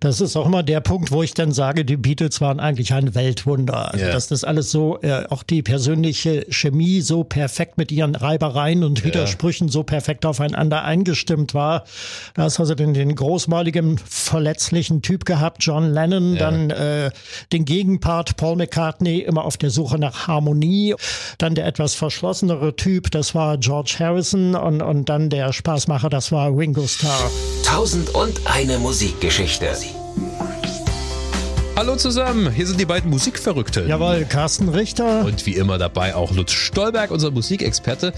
Das ist auch immer der Punkt, wo ich dann sage, die Beatles waren eigentlich ein Weltwunder. Also, Ja. dass das alles so, äh, auch die persönliche Chemie so perfekt mit ihren Reibereien und Widersprüchen so perfekt aufeinander eingestimmt war. Da hast also den, den großmaligen, verletzlichen Typ gehabt, John Lennon, dann äh, den Gegenpart Paul McCartney, immer auf der Suche nach Harmonie. Dann der etwas verschlossenere Typ, das war George Harrison und, und dann der Spaßmacher, das war Ringo Starr. Tausend und eine Musikgeschichte. Hallo zusammen, hier sind die beiden Musikverrückten. Jawohl, Carsten Richter. Und wie immer dabei auch Lutz Stolberg, unser Musikexperte.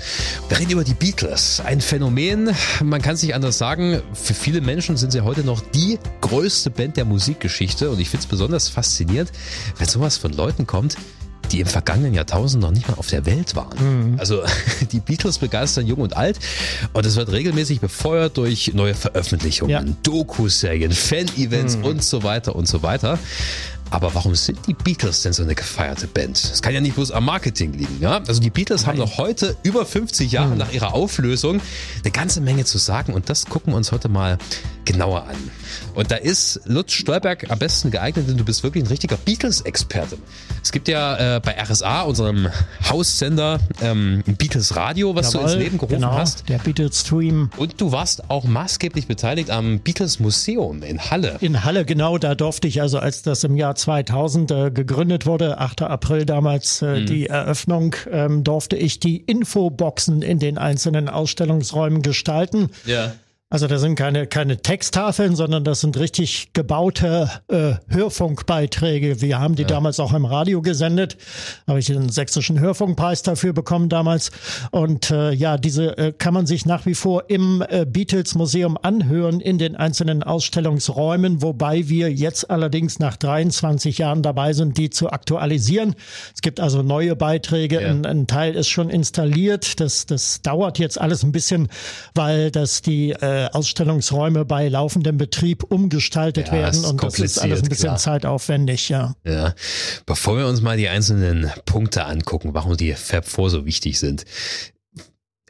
Wir reden über die Beatles. Ein Phänomen, man kann es nicht anders sagen. Für viele Menschen sind sie heute noch die größte Band der Musikgeschichte. Und ich finde es besonders faszinierend, wenn sowas von Leuten kommt, die im vergangenen Jahrtausend noch nicht mal auf der Welt waren. Also die Beatles begeistern jung und alt und es wird regelmäßig befeuert durch neue Veröffentlichungen, Ja. Doku-Serien, Fan-Events und so weiter und so weiter. Aber warum sind die Beatles denn so eine gefeierte Band? Es kann ja nicht bloß am Marketing liegen, ja? Also die Beatles haben noch heute, über 50 Jahre nach ihrer Auflösung, eine ganze Menge zu sagen und das gucken wir uns heute mal genauer an. Und da ist Lutz Stolberg am besten geeignet, denn du bist wirklich ein richtiger Beatles-Experte. Es gibt ja äh, bei RSA, unserem Haussender, ähm, ein Beatles Radio, was du ins Jawohl, Leben gerufen genau, hast. Der Beatles Stream Und du warst auch maßgeblich beteiligt am Beatles Museum in Halle. in Halle, genau, da durfte ich also, als das im Jahr 2000 äh, gegründet wurde, 8. April damals äh, Mhm. die Eröffnung, ähm, durfte ich die Infoboxen in den einzelnen Ausstellungsräumen gestalten. Ja. Also da sind keine, keine Texttafeln, sondern das sind richtig gebaute äh, Hörfunkbeiträge. Wir haben die damals auch im Radio gesendet. Habe ich den sächsischen Hörfunkpreis dafür bekommen damals. Und äh, ja, diese äh, kann man sich nach wie vor im äh, Beatles Museum anhören in den einzelnen Ausstellungsräumen, wobei wir jetzt allerdings nach 23 Jahren dabei sind, die zu aktualisieren. Es gibt also neue Beiträge. Ja. Ein, ein Teil ist schon installiert. Das, das dauert jetzt alles ein bisschen, weil das die äh, Ausstellungsräume bei laufendem Betrieb umgestaltet Ja, werden und das ist alles ein bisschen klar. zeitaufwendig, ja. Ja, bevor wir uns mal die einzelnen Punkte angucken, warum die Fab Four so wichtig sind.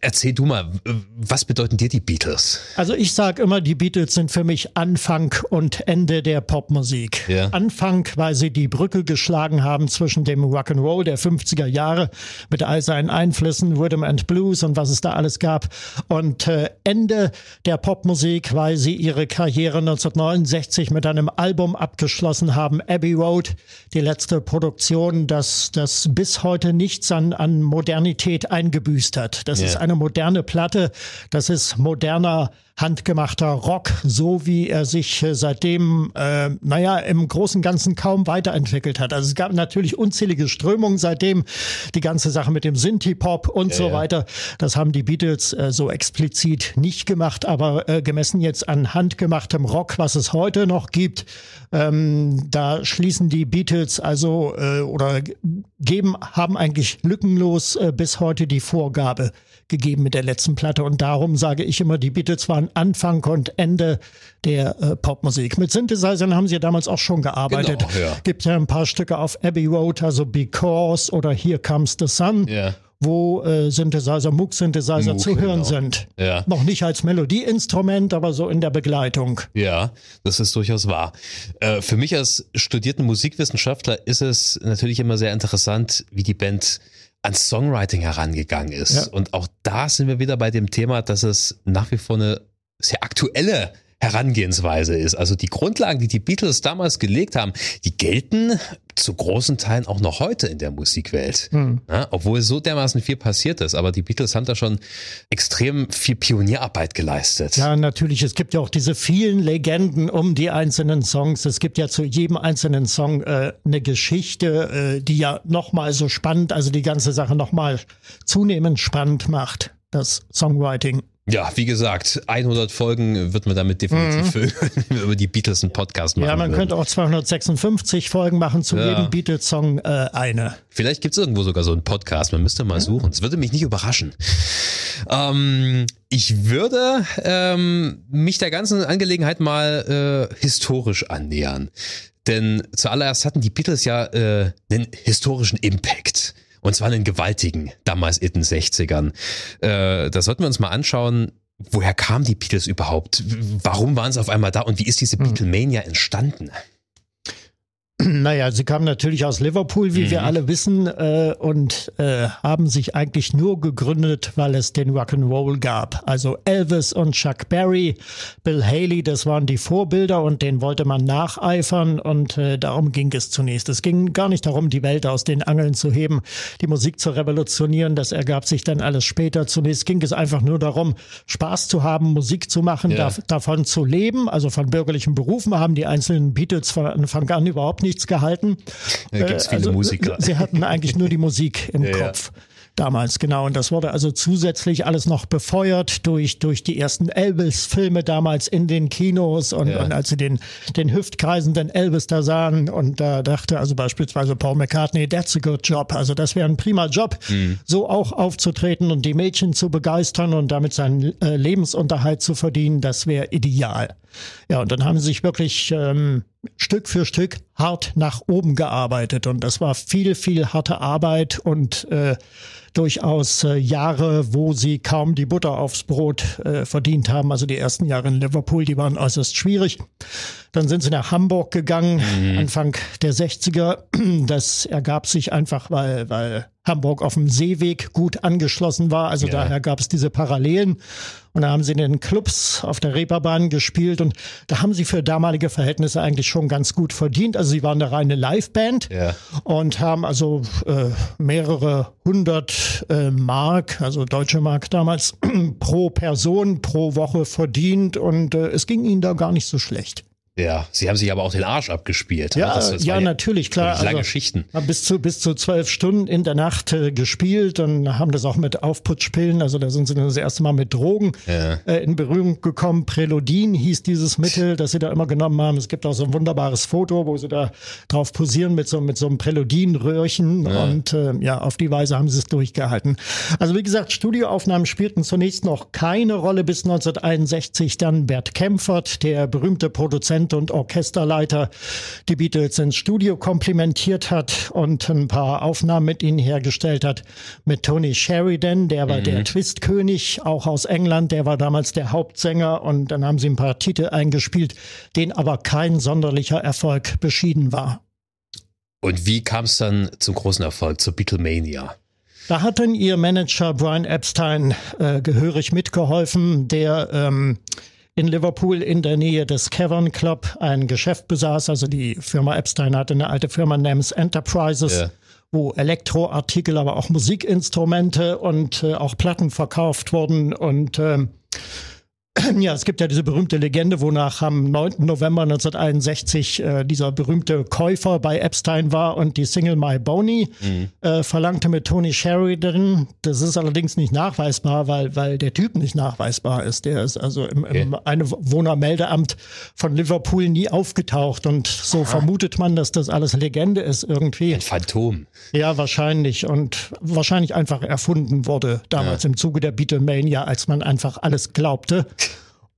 Erzähl du mal, was bedeuten dir die Beatles? Also ich sage immer, die Beatles sind für mich Anfang und Ende der Popmusik. Ja. Anfang, weil sie die Brücke geschlagen haben zwischen dem Rock'n'Roll der 50er Jahre mit all seinen Einflüssen, Rhythm and Blues und was es da alles gab. Und äh, Ende der Popmusik, weil sie ihre Karriere 1969 mit einem Album abgeschlossen haben, Abbey Road, die letzte Produktion, das, das bis heute nichts an, an Modernität eingebüßt hat. Das Ja. ist eine moderne Platte, das ist moderner handgemachter Rock, so wie er sich äh, seitdem, äh, naja, im Großen und Ganzen kaum weiterentwickelt hat. Also es gab natürlich unzählige Strömungen seitdem, die ganze Sache mit dem Synthie-Pop und so ja. weiter. Das haben die Beatles äh, so explizit nicht gemacht, aber äh, gemessen jetzt an handgemachtem Rock, was es heute noch gibt, ähm, da schließen die Beatles also äh, oder geben, haben eigentlich lückenlos äh, bis heute die Vorgabe gegeben mit der letzten Platte. Und darum sage ich immer, die Beatles waren Anfang und Ende der äh, Popmusik. Mit Synthesizern haben sie ja damals auch schon gearbeitet. Genau, ja. Gibt ja ein paar Stücke auf Abbey Road, also Because oder Here Comes the Sun, Ja. wo äh, Synthesizer, Moog-Synthesizer Moog, zu hören genau. sind. Ja. Noch nicht als Melodieinstrument, aber so in der Begleitung. Ja, das ist durchaus wahr. Äh, für mich als studierten Musikwissenschaftler ist es natürlich immer sehr interessant, wie die Band ans Songwriting herangegangen ist. Ja. Und auch da sind wir wieder bei dem Thema, dass es nach wie vor eine sehr aktuelle Herangehensweise ist. Also die Grundlagen, die die Beatles damals gelegt haben, die gelten zu großen Teilen auch noch heute in der Musikwelt. Ja, obwohl so dermaßen viel passiert ist. Aber die Beatles haben da schon extrem viel Pionierarbeit geleistet. Ja, natürlich. Es gibt ja auch diese vielen Legenden um die einzelnen Songs. Es gibt ja zu jedem einzelnen Song äh, eine Geschichte, äh, die ja nochmal so spannend, also die ganze Sache nochmal zunehmend spannend macht, das Songwriting. Ja, wie gesagt, 100 Folgen wird man damit definitiv füllen, wenn wir über die Beatles einen Podcast machen. Mhm. Ja, man würden. könnte auch 256 Folgen machen, zu Ja. jedem Beatles-Song äh, eine. Vielleicht gibt's irgendwo sogar so einen Podcast, man müsste mal suchen. Es würde mich nicht überraschen. Ähm, ich würde ähm, mich der ganzen Angelegenheit mal äh, historisch annähern. Denn zuallererst hatten die Beatles ja äh, einen historischen Impact. Und zwar einen gewaltigen, damals in den 60ern. Äh, das sollten wir uns mal anschauen, woher kamen die Beatles überhaupt? Warum waren sie auf einmal da und wie ist diese Hm. Beatlemania entstanden? Naja, sie kamen natürlich aus Liverpool, wie wir alle wissen, äh, und äh, haben sich eigentlich nur gegründet, weil es den Rock'n'Roll gab. Also Elvis und Chuck Berry, Bill Haley, das waren die Vorbilder und denen wollte man nacheifern und äh, darum ging es zunächst. Es ging gar nicht darum, die Welt aus den Angeln zu heben, die Musik zu revolutionieren. Das ergab sich dann alles später. Zunächst ging es einfach nur darum, Spaß zu haben, Musik zu machen, Ja. dav- davon zu leben. Also von bürgerlichen Berufen haben die einzelnen Beatles von Anfang an überhaupt nichts gehalten. Da Äh, viele Musiker. Sie hatten eigentlich nur die Musik im Ja, ja. Kopf. Damals, genau. Und das wurde also zusätzlich alles noch befeuert durch, durch die ersten Elvis-Filme damals in den Kinos und, Ja. und als sie den, den hüftkreisenden Elvis da sahen und da dachte also beispielsweise Paul McCartney, that's a good job. Also das wäre ein prima Job, Mhm. so auch aufzutreten und die Mädchen zu begeistern und damit seinen äh, Lebensunterhalt zu verdienen, das wäre ideal. Ja, und dann haben sie sich wirklich ähm, Stück für Stück hart nach oben gearbeitet. Und das war viel, viel harte Arbeit und äh, durchaus äh, Jahre, wo sie kaum die Butter aufs Brot äh, verdient haben. Also die ersten Jahre in Liverpool, die waren äußerst schwierig. Dann sind sie nach Hamburg gegangen, Anfang der 60er. Das ergab sich einfach, weil, weil Hamburg auf dem Seeweg gut angeschlossen war. Also Ja. daher gab es diese Parallelen. Und da haben sie in den Clubs auf der Reeperbahn gespielt und da haben sie für damalige Verhältnisse eigentlich schon ganz gut verdient. Also sie waren eine reine Liveband Ja. und haben also äh, mehrere hundert äh, Mark, also deutsche Mark damals, pro Person pro Woche verdient und äh, es ging ihnen da gar nicht so schlecht. Ja, sie haben sich aber auch den Arsch abgespielt. Ja, das ja, natürlich, klar. lange also, Schichten. haben bis zu, bis zu zwölf Stunden in der Nacht äh, gespielt und haben das auch mit Aufputschpillen, also da sind sie das erste Mal mit Drogen Ja. äh, in Berührung gekommen. Preludin hieß dieses Mittel, das sie da immer genommen haben. Es gibt auch so ein wunderbares Foto, wo sie da drauf posieren mit so, mit so einem Preludin-Röhrchen und äh, ja, auf die Weise haben sie es durchgehalten. Also wie gesagt, Studioaufnahmen spielten zunächst noch keine Rolle bis 1961, dann Bert Kempfert, der berühmte Produzent und Orchesterleiter, die Beatles ins Studio komplimentiert hat und ein paar Aufnahmen mit ihnen hergestellt hat. Mit Tony Sheridan, der war der Twistkönig, auch aus England, der war damals der Hauptsänger und dann haben sie ein paar Titel eingespielt, denen aber kein sonderlicher Erfolg beschieden war. Und wie kam es dann zum großen Erfolg, zur Beatlemania? Da hat dann ihr Manager Brian Epstein äh, gehörig mitgeholfen, der ähm, in Liverpool in der Nähe des Cavern Club ein Geschäft besaß. Also die Firma Epstein hatte eine alte Firma namens Enterprises, Ja. wo Elektroartikel, aber auch Musikinstrumente und äh, auch Platten verkauft wurden. Und ähm, ja, es gibt ja diese berühmte Legende, wonach am 9. November 1961 äh, dieser berühmte Käufer bei Epstein war und die Single My Boney äh, verlangte mit Tony Sheridan. Das ist allerdings nicht nachweisbar, weil, weil der Typ nicht nachweisbar ist. Der ist also im, im Einwohnermeldeamt von Liverpool nie aufgetaucht und so vermutet man, dass das alles Legende ist irgendwie. Ein Phantom. Ja, wahrscheinlich. Und wahrscheinlich einfach erfunden wurde damals im Zuge der Beatlemania, als man einfach alles glaubte.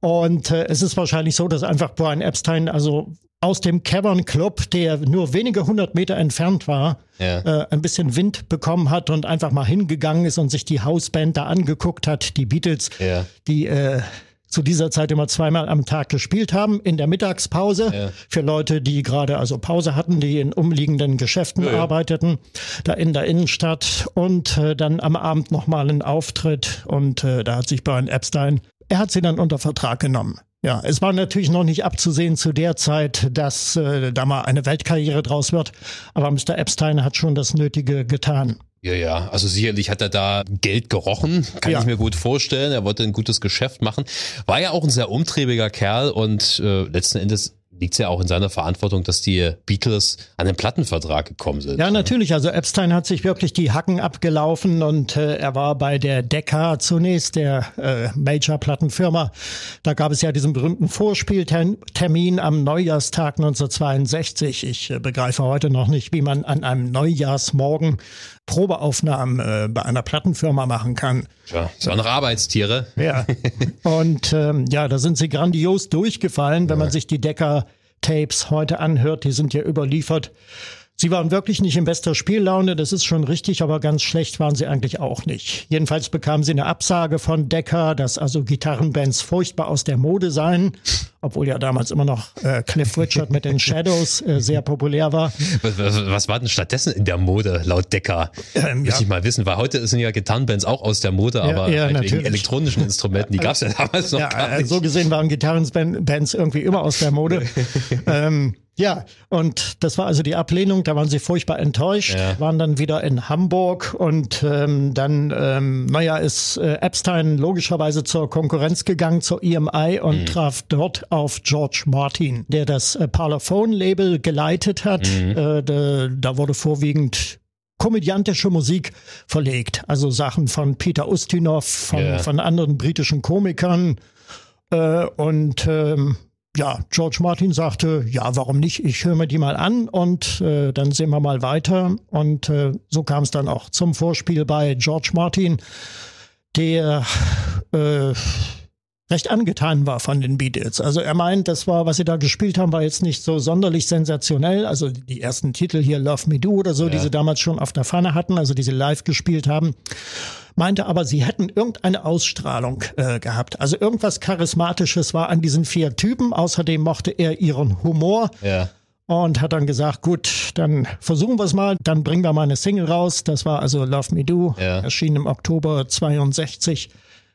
Und äh, es ist wahrscheinlich so, dass einfach Brian Epstein also aus dem Cavern Club, der nur wenige hundert Meter entfernt war, Ja. äh, ein bisschen Wind bekommen hat und einfach mal hingegangen ist und sich die Hausband da angeguckt hat, die Beatles, Ja. die äh, zu dieser Zeit immer zweimal am Tag gespielt haben, in der Mittagspause. Ja. Für Leute, die gerade also Pause hatten, die in umliegenden Geschäften Ja, arbeiteten, da in der Innenstadt und äh, dann am Abend nochmal einen Auftritt und äh, da hat sich Brian Epstein, er hat sie dann unter Vertrag genommen. Ja, es war natürlich noch nicht abzusehen zu der Zeit, dass äh, da mal eine Weltkarriere draus wird, aber Mr. Epstein hat schon das Nötige getan. Ja, ja, also sicherlich hat er da Geld gerochen, kann Ja. ich mir gut vorstellen. Er wollte ein gutes Geschäft machen. War ja auch ein sehr umtriebiger Kerl und äh, letzten Endes liegt es ja auch in seiner Verantwortung, dass die Beatles an den Plattenvertrag gekommen sind. Ja, natürlich. Also Epstein hat sich wirklich die Hacken abgelaufen und äh, er war bei der Decca zunächst, der äh, Major-Plattenfirma. Da gab es ja diesen berühmten Vorspieltermin am Neujahrstag 1962. Ich äh, begreife heute noch nicht, wie man an einem Neujahrsmorgen Probeaufnahmen äh, bei einer Plattenfirma machen kann. Tja, ist auch noch Arbeitstiere. Ja. Und ähm, ja, da sind sie grandios durchgefallen, wenn man sich die Decker-Tapes heute anhört. Die sind ja überliefert. Sie waren wirklich nicht in bester Spiellaune, das ist schon richtig, aber ganz schlecht waren sie eigentlich auch nicht. Jedenfalls bekamen sie eine Absage von Decker, dass also Gitarrenbands furchtbar aus der Mode seien, obwohl ja damals immer noch äh, Cliff Richard mit den Shadows äh, sehr populär war. Was, was, was war denn stattdessen in der Mode laut Decker? Ähm, Muss ja. ich mal wissen, weil heute sind ja Gitarrenbands auch aus der Mode, aber ja, ja, wegen elektronischen Instrumenten, die gab es ja damals noch ja, gar nicht. So gesehen waren Gitarrenbands irgendwie immer aus der Mode. ähm, ja, und das war also die Ablehnung, da waren sie furchtbar enttäuscht, ja. waren dann wieder in Hamburg und ähm, dann, ähm, naja, ist äh, Epstein logischerweise zur Konkurrenz gegangen, zur EMI und mhm. traf dort auf George Martin, der das äh, Parlophone-Label geleitet hat. Mhm. Äh, da, da wurde vorwiegend komödiantische Musik verlegt, also Sachen von Peter Ustinov, von, yeah. von anderen britischen Komikern äh, und ähm, ja, George Martin sagte, ja, warum nicht? Ich höre mir die mal an und äh, dann sehen wir mal weiter. Und äh, so kam es dann auch zum Vorspiel bei George Martin, der äh, recht angetan war von den Beatles. Also er meint, das war, was sie da gespielt haben, war jetzt nicht so sonderlich sensationell. Also die ersten Titel hier, Love Me Do oder so, ja. die sie damals schon auf der Pfanne hatten, also die sie live gespielt haben meinte aber, sie hätten irgendeine Ausstrahlung äh, gehabt. Also irgendwas Charismatisches war an diesen vier Typen. Außerdem mochte er ihren Humor. Ja. Und hat dann gesagt, gut, dann versuchen wir es mal, dann bringen wir mal eine Single raus. Das war also Love Me Do, ja. erschien im Oktober 62.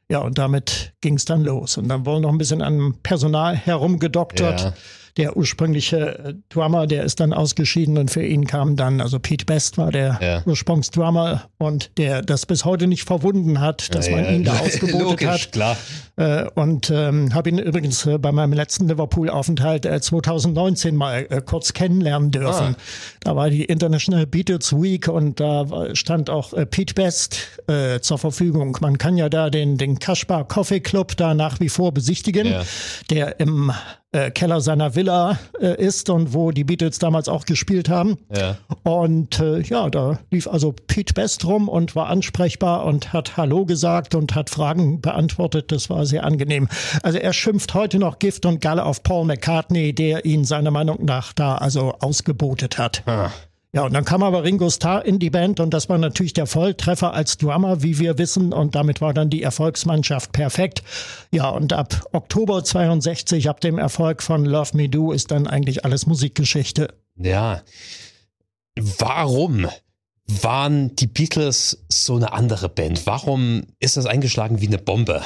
Ja, und damit ging es dann los. Und dann wurde noch ein bisschen an Personal herumgedoktert. Ja der ursprüngliche äh, Drummer, der ist dann ausgeschieden und für ihn kam dann, also Pete Best war der ja. Ursprungsdrummer und der das bis heute nicht verwunden hat, dass ja, man ihn da ausgebotet Logisch, hat. Klar. Äh, und ähm, habe ihn übrigens äh, bei meinem letzten Liverpool-Aufenthalt äh, 2019 mal äh, kurz kennenlernen dürfen. Ah. Da war die International Beatles Week und da stand auch Pete Best zur Verfügung. Man kann ja da den, den Kaspar Coffee Club da nach wie vor besichtigen, der im Keller seiner Villa ist und wo die Beatles damals auch gespielt haben. Ja. Und ja, da lief also Pete Best rum und war ansprechbar und hat Hallo gesagt und hat Fragen beantwortet. Das war sehr angenehm. Also er schimpft heute noch Gift und Galle auf Paul McCartney, der ihn seiner Meinung nach da also ausgebotet hat. Ah. Ja, und dann kam aber Ringo Starr in die Band und das war natürlich der Volltreffer als Drummer, wie wir wissen, und damit war dann die Erfolgsmannschaft perfekt. Ja, und ab Oktober 62, ab dem Erfolg von Love Me Do, ist dann eigentlich alles Musikgeschichte. Ja. Warum waren die Beatles so eine andere Band? Warum ist das eingeschlagen wie eine Bombe?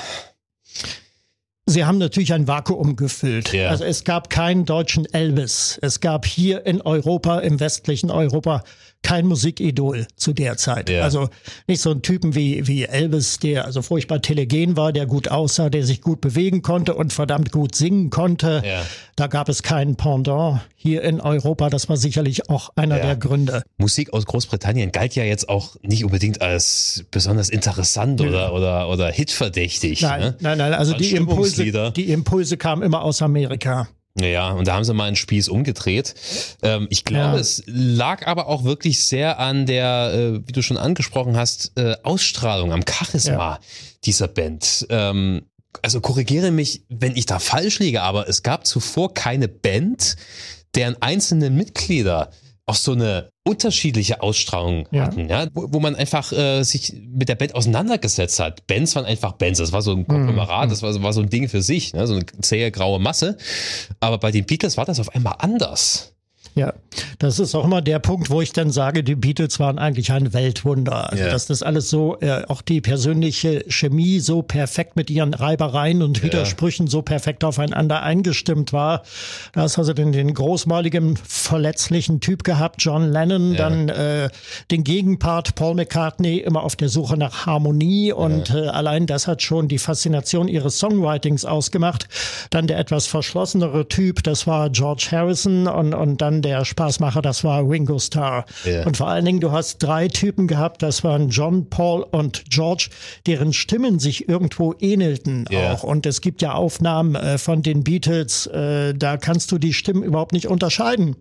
Sie haben natürlich ein Vakuum gefüllt. Yeah. Also es gab keinen deutschen Elvis. Es gab hier in Europa, im westlichen Europa, kein Musikidol zu der Zeit. Ja. Also nicht so ein Typen wie, wie Elvis, der also furchtbar telegen war, der gut aussah, der sich gut bewegen konnte und verdammt gut singen konnte. Ja. Da gab es keinen Pendant hier in Europa. Das war sicherlich auch einer ja. der Gründe. Musik aus Großbritannien galt ja jetzt auch nicht unbedingt als besonders interessant oder, oder, oder hitverdächtig. Nein, ne? nein, nein. Also die Impulse, die Impulse kamen immer aus Amerika. Ja, und da haben sie mal einen Spieß umgedreht. Ähm, ich glaube, ja. es lag aber auch wirklich sehr an der, äh, wie du schon angesprochen hast, äh, Ausstrahlung, am Charisma ja. dieser Band. Ähm, also korrigiere mich, wenn ich da falsch liege, aber es gab zuvor keine Band, deren einzelne Mitglieder auch so eine unterschiedliche Ausstrahlung ja. hatten, ja, wo, wo man einfach äh, sich mit der Band auseinandergesetzt hat. Bands waren einfach Bands, das war so ein Konglomerat, mhm. das war, war so ein Ding für sich, ne? so eine zähe graue Masse. Aber bei den Beatles war das auf einmal anders. Ja, das ist auch immer der Punkt, wo ich dann sage, die Beatles waren eigentlich ein Weltwunder. Also, ja. dass das alles so, äh, auch die persönliche Chemie so perfekt mit ihren Reibereien und Widersprüchen ja. so perfekt aufeinander eingestimmt war. Da hast also den, den großmaligen, verletzlichen Typ gehabt, John Lennon, ja. dann äh, den Gegenpart Paul McCartney, immer auf der Suche nach Harmonie und äh, allein das hat schon die Faszination ihres Songwritings ausgemacht. Dann der etwas verschlossenere Typ, das war George Harrison und, und dann der Spaßmacher, das war Ringo Starr. Yeah. Und vor allen Dingen, du hast drei Typen gehabt, das waren John, Paul und George, deren Stimmen sich irgendwo ähnelten yeah. auch. Und es gibt ja Aufnahmen äh, von den Beatles, äh, da kannst du die Stimmen überhaupt nicht unterscheiden.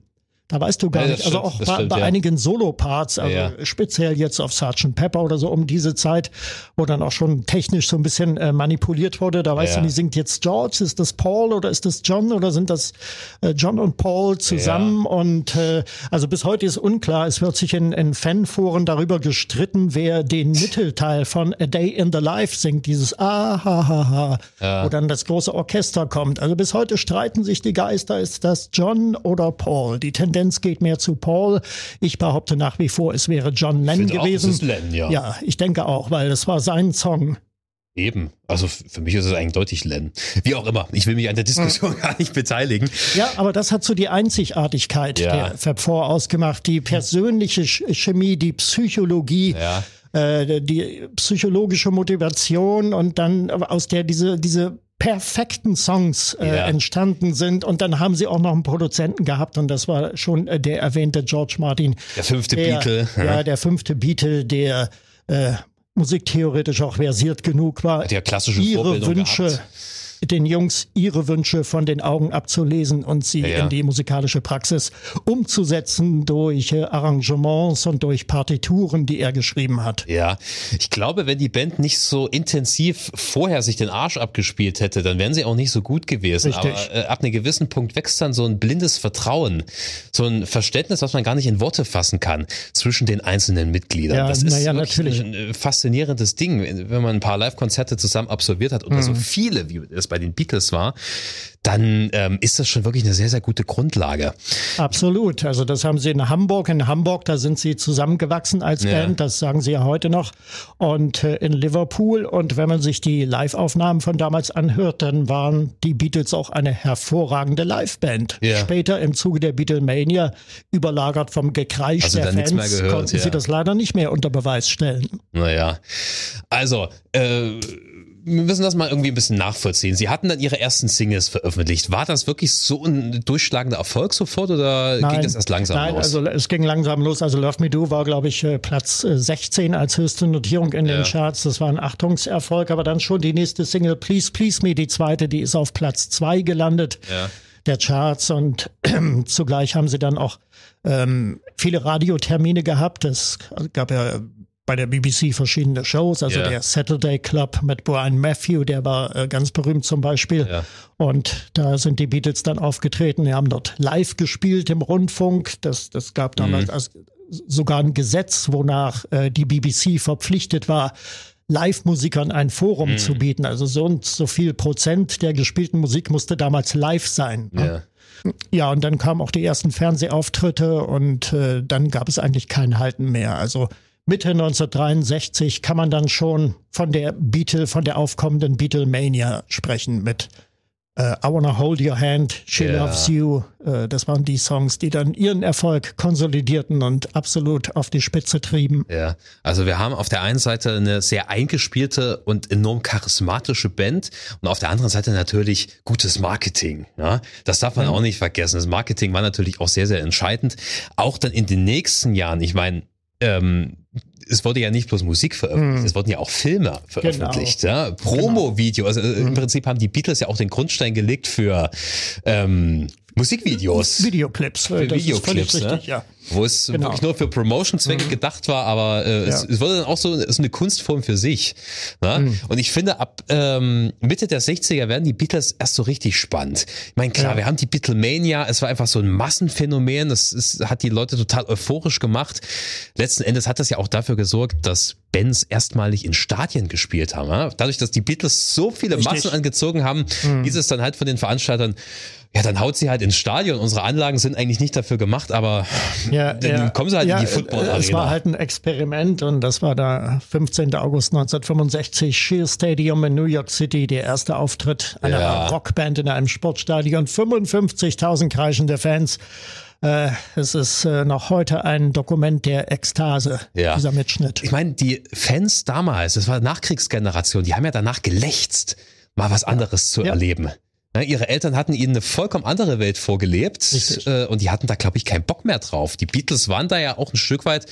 Da weißt du gar Ja, nicht. Also stimmt, auch das bei, stimmt, bei ja. einigen Solo-Parts, also Ja. speziell jetzt auf Sgt. Pepper oder so um diese Zeit, wo dann auch schon technisch so ein bisschen äh, manipuliert wurde. Da weißt du nicht, singt jetzt George, ist das Paul oder ist das John oder sind das äh, John und Paul zusammen? Und äh, also bis heute ist unklar. Es wird sich in, in Fanforen darüber gestritten, wer den Mittelteil von A Day in the Life singt, dieses Ah, ha, ha, ha, Ja. wo dann das große Orchester kommt. Also bis heute streiten sich die Geister, ist das John oder Paul? Die Tendenz geht mehr zu Paul. Ich behaupte nach wie vor, es wäre John Lennon finde auch, gewesen. es ist Lennon, ja. ja, ich denke auch, weil das war sein Song. Eben. Also für mich ist es eigentlich deutlich Len. Wie auch immer. Ich will mich an der Diskussion gar nicht beteiligen. Ja, aber das hat so die Einzigartigkeit Ja. der Fab Four ausgemacht. Die persönliche Ch- Chemie, die Psychologie, Ja. äh, die psychologische Motivation und dann aus der diese, diese perfekten Songs äh, Ja. entstanden sind. Und dann haben sie auch noch einen Produzenten gehabt und das war schon äh, der erwähnte George Martin. Der fünfte der, Beatle. Ja, der fünfte Beatle, der äh, musiktheoretisch auch versiert genug war, Hat ja klassische ihre Vorbildung Wünsche, gehabt. Den Jungs ihre Wünsche von den Augen abzulesen und sie Ja, in die musikalische Praxis umzusetzen durch äh, Arrangements und durch Partituren, die er geschrieben hat. Ja, ich glaube, wenn die Band nicht so intensiv vorher sich den Arsch abgespielt hätte, dann wären sie auch nicht so gut gewesen. Richtig. Aber äh, ab einem gewissen Punkt wächst dann so ein blindes Vertrauen, so ein Verständnis, was man gar nicht in Worte fassen kann zwischen den einzelnen Mitgliedern. Ja, das ist ja, natürlich. ein äh, faszinierendes Ding, wenn man ein paar Live-Konzerte zusammen absolviert hat oder Mhm. so viele, wie es bei den Beatles war, dann ähm, ist das schon wirklich eine sehr, sehr gute Grundlage. Absolut. Also das haben sie in Hamburg. In Hamburg, da sind sie zusammengewachsen als Ja. Band. Das sagen sie ja heute noch. Und äh, in Liverpool. Und wenn man sich die Live-Aufnahmen von damals anhört, dann waren die Beatles auch eine hervorragende Liveband. Ja. Später im Zuge der Beatlemania, überlagert vom Gekreisch Also der Fans, gehört, konnten ja. sie das leider nicht mehr unter Beweis stellen. Naja, also, äh, wir müssen das mal irgendwie ein bisschen nachvollziehen. Sie hatten dann ihre ersten Singles veröffentlicht. War das wirklich so ein durchschlagender Erfolg sofort oder ging das erst langsam Nein, los? also es ging langsam los. Also Love Me Do war, glaube ich, äh, Platz äh, 16 als höchste Notierung in Ja. den Charts. Das war ein Achtungserfolg, aber dann schon die nächste Single Please Please Me, die zweite, die ist auf Platz 2 gelandet Ja. der Charts und zugleich haben sie dann auch ähm, viele Radiotermine gehabt. Es gab ja bei der BBC verschiedene Shows, also Ja. der Saturday Club mit Brian Matthew, der war äh, ganz berühmt zum Beispiel. Ja. Und da sind die Beatles dann aufgetreten. Die haben dort live gespielt im Rundfunk. Das, das gab damals Mhm. als, sogar ein Gesetz, wonach äh, die BBC verpflichtet war, Live-Musikern ein Forum Mhm. zu bieten. Also so und so viel Prozent der gespielten Musik musste damals live sein. ne? Ja. Ja, und dann kamen auch die ersten Fernsehauftritte und äh, dann gab es eigentlich kein Halten mehr. Also Mitte 1963 kann man dann schon von der Beatle, von der aufkommenden Beatlemania sprechen mit äh, I Wanna Hold Your Hand, She Ja. Loves You. Äh, das waren die Songs, die dann ihren Erfolg konsolidierten und absolut auf die Spitze trieben. Ja, also wir haben auf der einen Seite eine sehr eingespielte und enorm charismatische Band und auf der anderen Seite natürlich gutes Marketing. Ja? Das darf man auch nicht vergessen. Das Marketing war natürlich auch sehr, sehr entscheidend. Auch dann in den nächsten Jahren, ich meine, ähm, es wurde ja nicht bloß Musik veröffentlicht, es wurden ja auch Filme veröffentlicht, ja. Promo-Video. Also äh, im Prinzip haben die Beatles ja auch den Grundstein gelegt für ähm, Musikvideos. Videoclips, äh, Für Videoclips, ne? richtig, ja. Wo es Genau. wirklich nur für Promotion-Zwecke gedacht war, aber äh, es, Ja. es wurde dann auch so, so eine Kunstform für sich. Ne? Und ich finde, ab ähm, Mitte der 60er werden die Beatles erst so richtig spannend. Ich meine, klar, Ja. wir haben die Beatlemania, es war einfach so ein Massenphänomen, das ist, hat die Leute total euphorisch gemacht. Letzten Endes hat das ja auch dafür gesorgt, dass Bands erstmalig in Stadien gespielt haben. Ja? Dadurch, dass die Beatles so viele Richtig. Massen angezogen haben, hieß es dann halt von den Veranstaltern, ja, dann haut sie halt ins Stadion. Unsere Anlagen sind eigentlich nicht dafür gemacht, aber Ja, dann ja. kommen sie halt ja, in die Football-Arena. Es war halt ein Experiment und das war der 15. August 1965, Shea Stadium in New York City, der erste Auftritt einer Ja. Rockband in einem Sportstadion, 55.000 kreischende Fans. Äh, es ist äh, noch heute ein Dokument der Ekstase, Ja. dieser Mitschnitt. Ich meine, die Fans damals, das war Nachkriegsgeneration, die haben ja danach gelächzt, mal was anderes zu erleben. Ja, ihre Eltern hatten ihnen eine vollkommen andere Welt vorgelebt äh, und die hatten da, glaube ich, keinen Bock mehr drauf. Die Beatles waren da ja auch ein Stück weit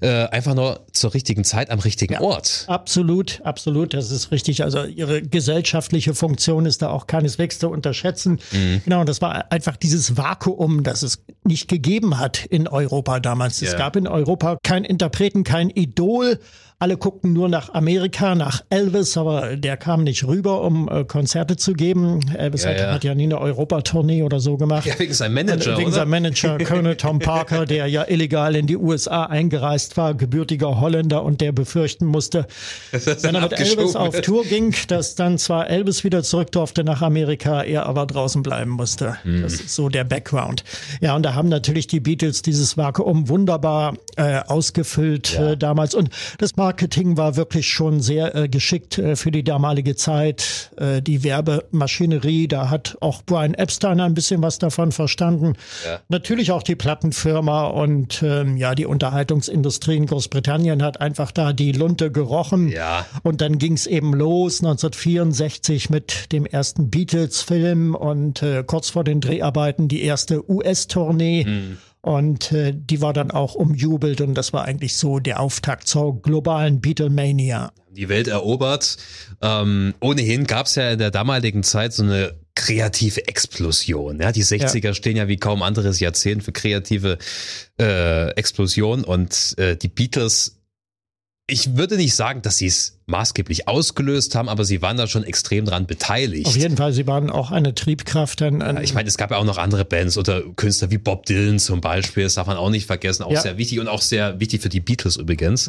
äh, einfach nur zur richtigen Zeit am richtigen Ort. Absolut, absolut, das ist richtig. Also ihre gesellschaftliche Funktion ist da auch keineswegs zu unterschätzen. Mhm. Genau, und das war einfach dieses Vakuum, das es nicht gegeben hat in Europa damals. Es Ja. gab in Europa kein Interpreten, kein Idol. Alle guckten nur nach Amerika, nach Elvis, aber der kam nicht rüber, um äh, Konzerte zu geben. Elvis Ja, hat, ja. hat ja nie eine Europatournee oder so gemacht. Ja, wegen seinem Manager, Wegen oder? seinem Manager, Colonel Tom Parker, der ja illegal in die USA eingereist war, gebürtiger Holländer und der befürchten musste, wenn er mit Elvis auf. Tour ging, dass dann zwar Elvis wieder zurück durfte nach Amerika, er aber draußen bleiben musste. Mhm. Das ist so der Background. Ja, und da haben natürlich die Beatles dieses Vakuum wunderbar äh, ausgefüllt äh, damals. Und das Marketing war wirklich schon sehr äh, geschickt äh, für die damalige Zeit. Äh, die Werbemaschinerie, da hat auch Brian Epstein ein bisschen was davon verstanden. Ja. Natürlich auch die Plattenfirma und ähm, ja, die Unterhaltungsindustrie in Großbritannien hat einfach da die Lunte gerochen. Ja. Und dann ging es eben los 1964 mit dem ersten Beatles-Film und äh, kurz vor den Dreharbeiten die erste US-Tournee. Und äh, die war dann auch umjubelt und das war eigentlich so der Auftakt zur globalen Beatlemania. die Welt erobert. Ähm, ohnehin gab es ja in der damaligen Zeit so eine kreative Explosion. Ja, die 60er stehen ja wie kaum anderes Jahrzehnt für kreative äh, Explosion und äh, die Beatles. Ich würde nicht sagen, dass sie es maßgeblich ausgelöst haben, aber sie waren da schon extrem dran beteiligt. Auf jeden Fall, sie waren auch eine Triebkraft. Denn, äh, Ich meine, es gab ja auch noch andere Bands oder Künstler wie Bob Dylan zum Beispiel, das darf man auch nicht vergessen, auch Ja. sehr wichtig und auch sehr wichtig für die Beatles übrigens.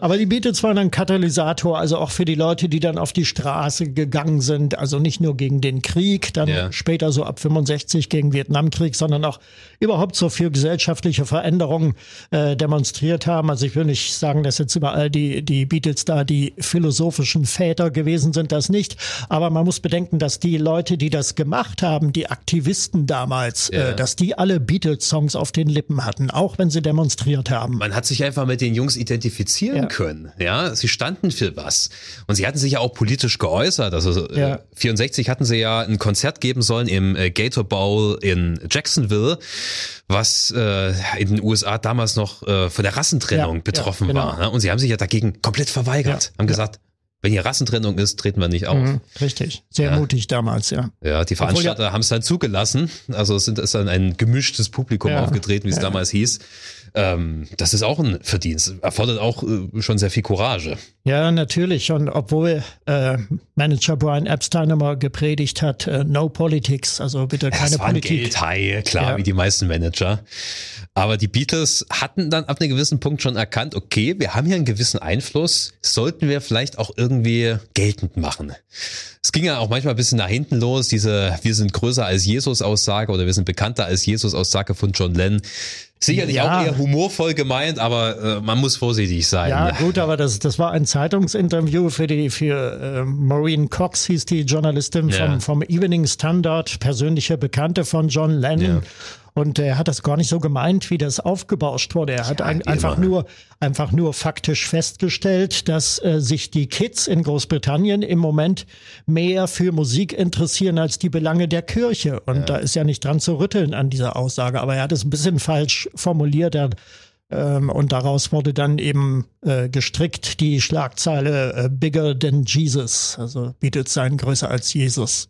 Aber die Beatles waren ein Katalysator, also auch für die Leute, die dann auf die Straße gegangen sind. Also nicht nur gegen den Krieg, dann Ja. später so ab 65 gegen Vietnamkrieg, sondern auch überhaupt so für gesellschaftliche Veränderungen äh, demonstriert haben. Also ich will nicht sagen, dass jetzt überall die, die Beatles da die philosophischen Väter gewesen sind, das nicht. Aber man muss bedenken, dass die Leute, die das gemacht haben, die Aktivisten damals, Ja. äh, dass die alle Beatles-Songs auf den Lippen hatten, auch wenn sie demonstriert haben. Man hat sich einfach mit den Jungs identifizieren Ja. können. Ja, sie standen für was. Und sie hatten sich ja auch politisch geäußert. Also Ja. äh, 64 hatten sie ja ein Konzert geben sollen im äh, Gator Bowl in Jacksonville, was äh, in den USA damals noch äh, von der Rassentrennung Ja, betroffen ja, genau. war. Ne? Und sie haben sich ja dagegen komplett verweigert. Ja, Haben gesagt, wenn hier Rassentrennung ist, treten wir nicht auf. Mhm, richtig, sehr Ja. mutig damals, ja. Ja, die Veranstalter haben es dann zugelassen. Also es ist dann ein gemischtes Publikum Ja. aufgetreten, wie es Ja. damals hieß. Ähm, das ist auch ein Verdienst. Erfordert auch äh, schon sehr viel Courage. Ja, natürlich. Und obwohl äh, Manager Brian Epstein immer gepredigt hat, äh, no politics, also bitte keine das war ein Politik. Geldhai, klar, Ja. wie die meisten Manager. Aber die Beatles hatten dann ab einem gewissen Punkt schon erkannt, okay, wir haben hier einen gewissen Einfluss, sollten wir vielleicht auch irgendwie geltend machen. Es ging ja auch manchmal ein bisschen nach hinten los, diese Wir sind größer als Jesus Aussage oder wir sind bekannter als Jesus Aussage von John Lennon. Sicherlich Ja. auch eher humorvoll gemeint, aber äh, man muss vorsichtig sein. Ja, gut, aber das, das war ein Zeitungsinterview für die für äh, Maureen Cox hieß die Journalistin Ja. vom, vom Evening Standard, persönliche Bekannte von John Lennon. Ja. Und er hat das gar nicht so gemeint, wie das aufgebauscht wurde. Er hat ein, wie einfach nur einfach nur faktisch festgestellt, dass äh, sich die Kids in Großbritannien im Moment mehr für Musik interessieren als die Belange der Kirche. Und da ist ja nicht dran zu rütteln an dieser Aussage. Aber er hat es ein bisschen falsch formuliert. Er, ähm, und daraus wurde dann eben äh, gestrickt die Schlagzeile äh, Bigger than Jesus. Also bietet sein größer als Jesus.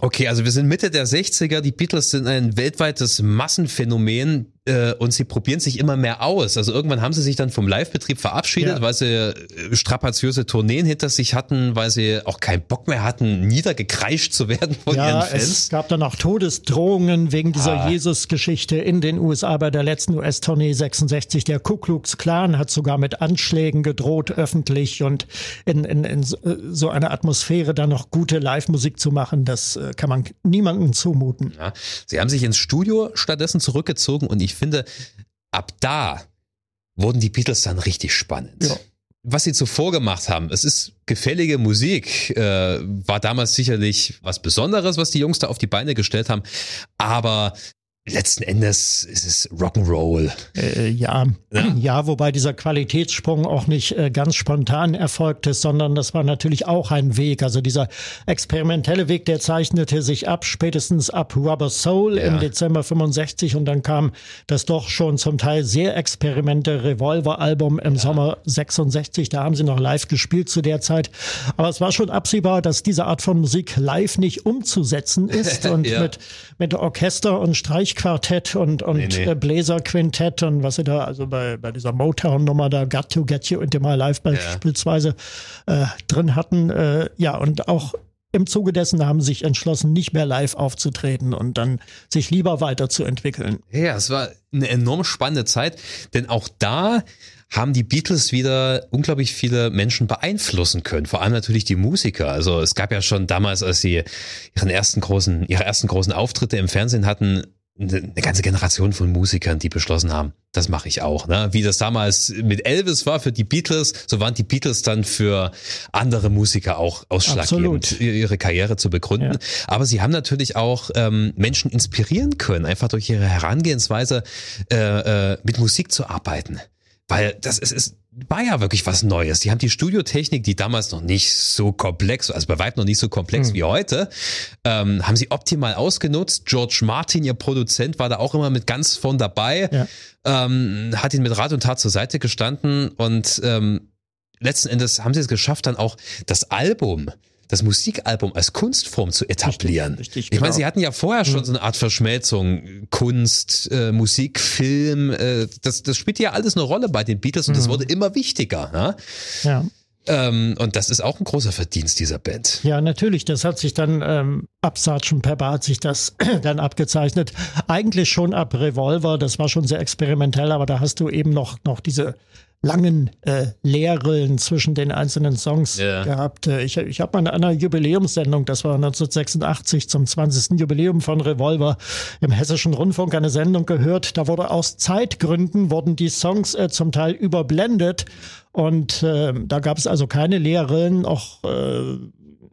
Okay, also wir sind Mitte der 60er, die Beatles sind ein weltweites Massenphänomen äh, und sie probieren sich immer mehr aus. Also irgendwann haben sie sich dann vom Live-Betrieb verabschiedet, Ja. weil sie äh, strapaziöse Tourneen hinter sich hatten, weil sie auch keinen Bock mehr hatten, niedergekreischt zu werden von ihren Ja, Fans. es gab dann auch Todesdrohungen wegen dieser Ah. Jesus-Geschichte in den USA bei der letzten US-Tournee 66. Der Ku Klux Klan hat sogar mit Anschlägen gedroht öffentlich und in, in, in so- so einer Atmosphäre dann noch gute Live-Musik zu machen, das äh, kann man niemandem zumuten. Ja, sie haben sich ins Studio stattdessen zurückgezogen und ich finde, ab da wurden die Beatles dann richtig spannend. Ja. Was sie zuvor gemacht haben, es ist gefällige Musik, äh, war damals sicherlich was Besonderes, was die Jungs da auf die Beine gestellt haben, aber letzten Endes ist es Rock'n'Roll. Äh, ja. ja, wobei dieser Qualitätssprung auch nicht äh, ganz spontan erfolgt ist, sondern das war natürlich auch ein Weg. Also dieser experimentelle Weg, der zeichnete sich ab, spätestens ab Rubber Soul Ja. im Dezember 65 und dann kam das doch schon zum Teil sehr experimente Revolver-Album im Sommer 66. Da haben sie noch live gespielt zu der Zeit. Aber es war schon absehbar, dass diese Art von Musik live nicht umzusetzen ist und Ja. mit, mit Orchester und Streichquartett Streichquartett und, und Nee, nee. Äh, Bläserquintett und was sie da, also bei, bei dieser Motown-Nummer da, Got to Get You into My Life beispielsweise äh, drin hatten. Äh, ja, und auch im Zuge dessen haben sie sich entschlossen, nicht mehr live aufzutreten und dann sich lieber weiterzuentwickeln. Ja, es war eine enorm spannende Zeit, denn auch da haben die Beatles wieder unglaublich viele Menschen beeinflussen können. Vor allem natürlich die Musiker. Also es gab ja schon damals, als sie ihren ersten großen, ihre ersten großen Auftritte im Fernsehen hatten, eine ganze Generation von Musikern, die beschlossen haben, das mache ich auch. Ne? Wie das damals mit Elvis war für die Beatles, so waren die Beatles dann für andere Musiker auch ausschlaggebend, Absolut. ihre Karriere zu begründen. Ja. Aber sie haben natürlich auch ähm, Menschen inspirieren können, einfach durch ihre Herangehensweise äh, äh, mit Musik zu arbeiten. Weil das ist, ist war ja wirklich was Neues. Die haben die Studiotechnik, die damals noch nicht so komplex, also bei weitem noch nicht so komplex wie heute, ähm, haben sie optimal ausgenutzt. George Martin, ihr Produzent, war da auch immer mit ganz von dabei, Ja. ähm, hat ihn mit Rat und Tat zur Seite gestanden und ähm, letzten Endes haben sie es geschafft, dann auch das Album, das Musikalbum als Kunstform zu etablieren. Richtig, richtig, ich meine, genau. sie hatten ja vorher schon so eine Art Verschmelzung, Kunst, äh, Musik, Film, äh, das, das spielt ja alles eine Rolle bei den Beatles und das wurde immer wichtiger. Ja? Ja. Ähm, und das ist auch ein großer Verdienst dieser Band. Ja, natürlich. Das hat sich dann ähm, ab Sgt. Pepper hat sich das dann abgezeichnet. Eigentlich schon ab Revolver. Das war schon sehr experimentell, aber da hast du eben noch noch diese langen äh, Leerrillen zwischen den einzelnen Songs Ja. gehabt. Äh, Ich, ich habe mal in einer Jubiläumssendung, das war 1986 zum 20. Jubiläum von Revolver im Hessischen Rundfunk eine Sendung gehört. Da wurde aus Zeitgründen wurden die Songs äh, zum Teil überblendet und äh, da gab es also keine Leerrillen, auch äh,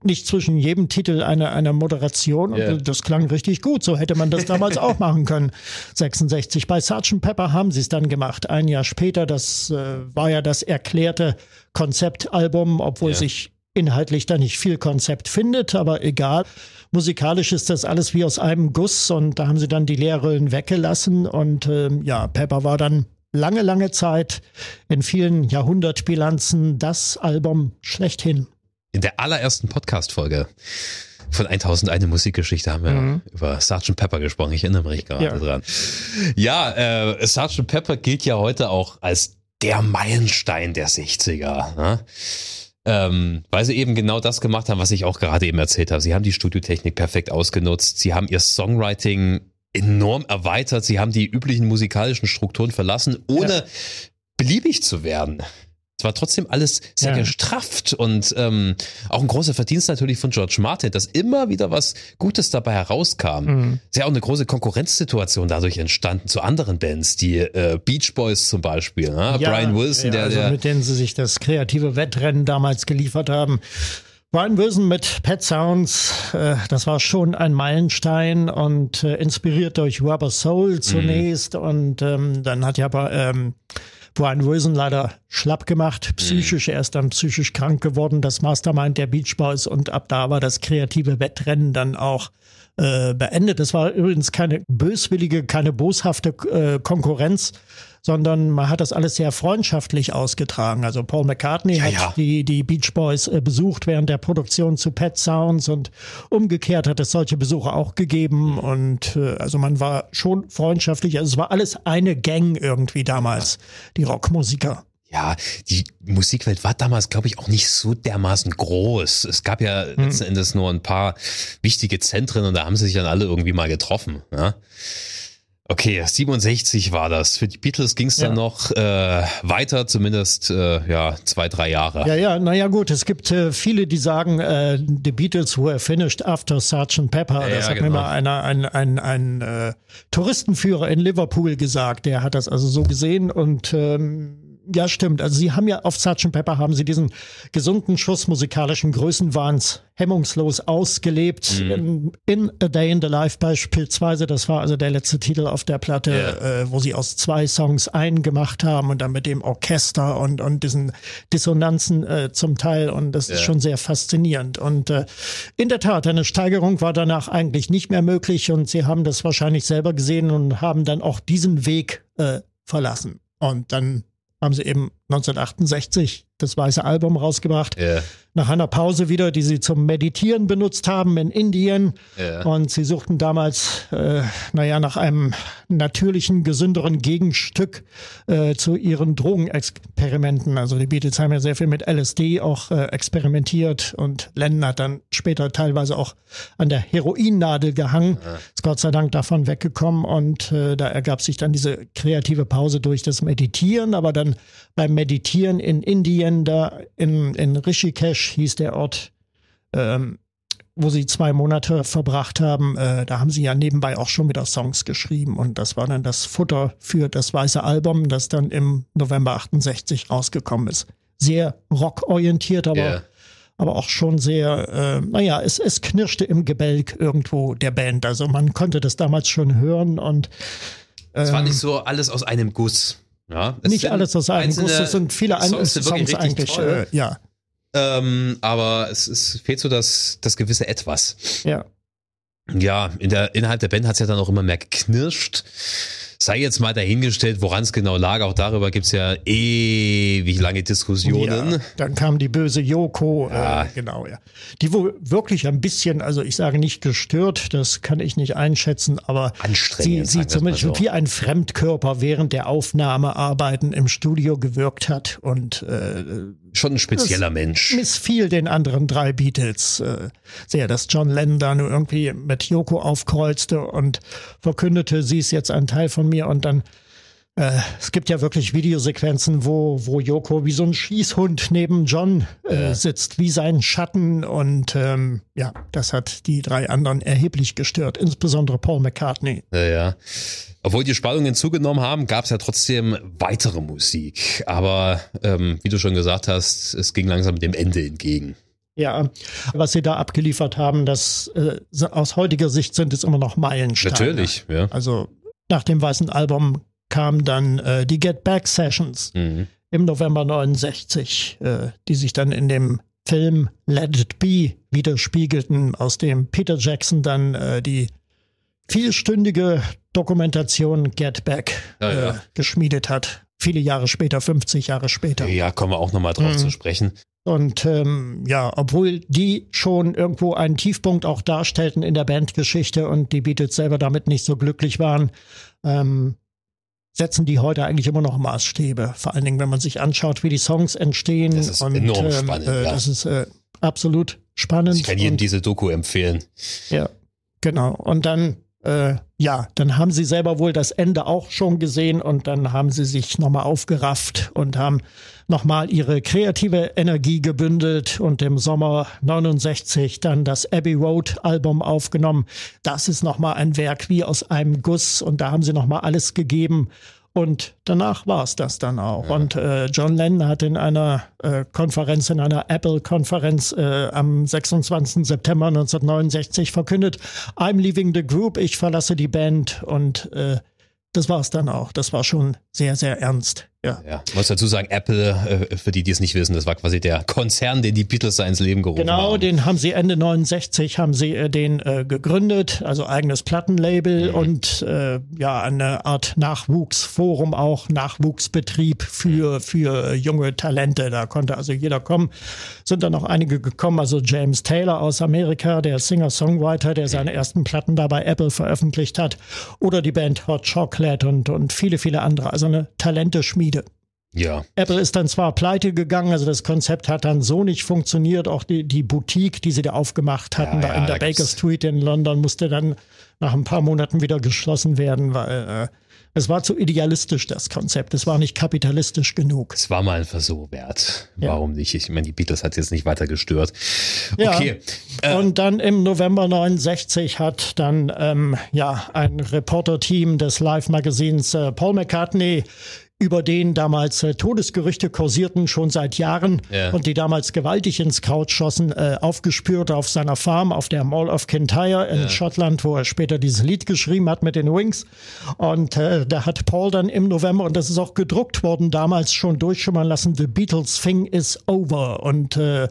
nicht zwischen jedem Titel eine, eine Moderation. Und Ja. das klang richtig gut. So hätte man das damals auch machen können. 66. Bei Sgt. Pepper haben sie es dann gemacht. Ein Jahr später. Das äh, war ja das erklärte Konzeptalbum, obwohl Ja. sich inhaltlich da nicht viel Konzept findet, aber egal. Musikalisch ist das alles wie aus einem Guss und da haben sie dann die Leerrillen weggelassen und ähm, ja, Pepper war dann lange, lange Zeit in vielen Jahrhundertbilanzen das Album schlechthin. In der allerersten Podcast-Folge von 1001 Musikgeschichte haben wir über Sgt. Pepper gesprochen. Ich erinnere mich gerade Ja. dran. Ja, äh, Sgt. Pepper gilt ja heute auch als der Meilenstein der 60er. Ne? Ähm, weil sie eben genau das gemacht haben, was ich auch gerade eben erzählt habe. Sie haben die Studiotechnik perfekt ausgenutzt. Sie haben ihr Songwriting enorm erweitert. Sie haben die üblichen musikalischen Strukturen verlassen, ohne Ja. beliebig zu werden. Es war trotzdem alles sehr Ja. gestrafft und ähm, auch ein großer Verdienst natürlich von George Martin, dass immer wieder was Gutes dabei herauskam. Mhm. Ist ja auch eine große Konkurrenzsituation dadurch entstanden zu anderen Bands, die äh, Beach Boys zum Beispiel, ne? Ja, Brian Wilson, ja, der, also der mit denen sie sich das kreative Wettrennen damals geliefert haben. Brian Wilson mit Pet Sounds, äh, das war schon ein Meilenstein und äh, inspiriert durch Rubber Soul zunächst und ähm, dann hat ja aber, ähm, Brian Wilson leider schlapp gemacht, psychisch, er ist dann psychisch krank geworden, das Mastermind der Beach Boys und ab da war das kreative Wettrennen dann auch äh, beendet. Es war übrigens keine böswillige, keine boshafte äh, Konkurrenz, sondern man hat das alles sehr freundschaftlich ausgetragen. Also Paul McCartney hat ja. die, die Beach Boys äh, besucht während der Produktion zu Pet Sounds und umgekehrt hat es solche Besuche auch gegeben und äh, also man war schon freundschaftlich. Also es war alles eine Gang irgendwie damals, die Rockmusiker. ja, die Musikwelt war damals, glaube ich, auch nicht so dermaßen groß. Es gab ja Hm. letzten Endes nur ein paar wichtige Zentren und da haben sie sich dann alle irgendwie mal getroffen. Ja? Okay, 67 war das. Für die Beatles ging es dann Ja. noch äh, weiter, zumindest äh, ja zwei, drei Jahre. Ja, ja, naja gut, es gibt äh, viele, die sagen, äh, The Beatles were finished after Sgt. Pepper. Ja, das ja, hat genau. mir mal einer, ein, ein, ein äh, Touristenführer in Liverpool gesagt. Der hat das also so gesehen und ähm, ja, stimmt. Also sie haben ja auf Sgt. Pepper haben sie diesen gesunden Schuss musikalischen Größenwahns hemmungslos ausgelebt. In, in A Day in the Life beispielsweise, das war also der letzte Titel auf der Platte, Ja. äh, wo sie aus zwei Songs einen gemacht haben und dann mit dem Orchester und, und diesen Dissonanzen äh, zum Teil und das ist Ja. schon sehr faszinierend. Und äh, in der Tat, eine Steigerung war danach eigentlich nicht mehr möglich und sie haben das wahrscheinlich selber gesehen und haben dann auch diesen Weg äh, verlassen. Und dann haben sie eben 1968 das weiße Album rausgebracht. Ja. Nach einer Pause wieder, die sie zum Meditieren benutzt haben in Indien. Ja. Und sie suchten damals, äh, naja, nach einem natürlichen, gesünderen Gegenstück äh, zu ihren Drogenexperimenten. Also die Beatles haben ja sehr viel mit LSD auch äh, experimentiert und Lennon hat dann später teilweise auch an der Heroinnadel gehangen. Ist Gott sei Dank davon weggekommen und äh, da ergab sich dann diese kreative Pause durch das Meditieren, aber dann beim Meditieren in Indien, da in, in Rishikesh hieß der Ort, ähm, wo sie zwei Monate verbracht haben, äh, da haben sie ja nebenbei auch schon wieder Songs geschrieben und das war dann das Futter für das weiße Album, das dann im November 68 rausgekommen ist. Sehr rockorientiert, aber Ja. aber auch schon sehr, äh, naja, es, es knirschte im Gebälk irgendwo der Band. Also man konnte das damals schon hören und Es war nicht so alles aus einem Guss. Ja, nicht alles einzelne Guss, es sind viele Songs, Songs, Songs eigentlich. Äh, ja, Ähm, aber es, es fehlt so das, das gewisse Etwas. ja. Ja, in der, innerhalb der Band hat es ja dann auch immer mehr geknirscht. Sei jetzt mal dahingestellt, woran es genau lag. Auch darüber gibt's ja ewig lange Diskussionen. Ja, dann kam die böse Yoko, Ja. äh, genau, ja. Die wohl wirklich ein bisschen, also ich sage nicht gestört, das kann ich nicht einschätzen, aber sie, sie zumindest so. wie ein Fremdkörper während der Aufnahmearbeiten im Studio gewirkt hat und äh, Schon ein spezieller Mensch. missfiel den anderen drei Beatles äh, sehr, dass John Lennon da nur irgendwie mit Yoko aufkreuzte und verkündete, sie ist jetzt ein Teil von mir und dann äh, es gibt ja wirklich Videosequenzen, wo, wo Yoko wie so ein Schießhund neben John äh, sitzt, wie sein Schatten. Und ähm, ja, das hat die drei anderen erheblich gestört, insbesondere Paul McCartney. Naja. Obwohl die Spannungen zugenommen haben, gab es ja trotzdem weitere Musik. Aber ähm, wie du schon gesagt hast, es ging langsam dem Ende entgegen. Ja, was sie da abgeliefert haben, das äh, aus heutiger Sicht sind es immer noch Meilensteine. Natürlich, ja. Also nach dem weißen Album kamen dann äh, die Get Back Sessions Mhm. im November 69, äh, die sich dann in dem Film Let It Be widerspiegelten, aus dem Peter Jackson dann äh, die vielstündige Dokumentation Get Back Ja, ja. Äh, geschmiedet hat. Viele Jahre später, 50 Jahre später. Ja, kommen wir auch nochmal drauf Mhm. zu sprechen. Und ähm, ja, obwohl die schon irgendwo einen Tiefpunkt auch darstellten in der Bandgeschichte und die Beatles selber damit nicht so glücklich waren, ähm, setzen die heute eigentlich immer noch Maßstäbe. Vor allen Dingen, wenn man sich anschaut, wie die Songs entstehen. Das ist und, enorm ähm, spannend, Äh, ja. Das ist äh, absolut spannend. Ich kann jedem und, diese Doku empfehlen. ja, genau. Und dann, äh, ja, dann haben sie selber wohl das Ende auch schon gesehen und dann haben sie sich nochmal aufgerafft und haben nochmal ihre kreative Energie gebündelt und im Sommer 69 dann das Abbey Road Album aufgenommen. Das ist nochmal ein Werk wie aus einem Guss und da haben sie nochmal alles gegeben. Und danach war es das dann auch. Und äh, John Lennon hat in einer äh, Konferenz, in einer Apple-Konferenz äh, am 26. September 1969 verkündet, I'm leaving the group, ich verlasse die Band. Und äh, das war es dann auch. Das war schon sehr, sehr ernst. Ja. Ja, ich muss dazu sagen, Apple, äh, für die, die es nicht wissen, das war quasi der Konzern, den die Beatles da ins Leben gerufen Genau, haben. den haben sie Ende 69 haben sie äh, den äh, gegründet, also eigenes Plattenlabel Mhm. und äh, ja eine Art Nachwuchsforum auch Nachwuchsbetrieb für für junge Talente. Da konnte also jeder kommen. Sind dann noch einige gekommen, also James Taylor aus Amerika, der Singer-Songwriter, der seine ersten Platten da bei Apple veröffentlicht hat, oder die Band Hot Chocolate und und viele viele andere. Also eine Talenteschmiede. Ja, Apple ist dann zwar pleite gegangen, also das Konzept hat dann so nicht funktioniert. Auch die, die Boutique, die sie da aufgemacht hatten, Ja, da ja, in der Baker Street in London, musste dann nach ein paar Monaten wieder geschlossen werden, weil äh, es war zu idealistisch, das Konzept. Es war nicht kapitalistisch genug. es war mal ein Versuch wert. Ja. Warum nicht? Ich meine, die Beatles hat jetzt nicht weiter gestört. Ja. Okay. Äh, Und dann im November 69 hat dann ähm, ja ein Reporter-Team des Live-Magazins äh, Paul McCartney über den damals äh, Todesgerüchte kursierten, schon seit Jahren Ja. und die damals gewaltig ins Kraut schossen, äh, aufgespürt auf seiner Farm auf der Mall of Kintyre in Schottland, wo er später dieses Lied geschrieben hat mit den Wings. Und äh, da hat Paul dann im November, und das ist auch gedruckt worden, damals schon durchschimmern lassen, The Beatles Thing is over. Und äh,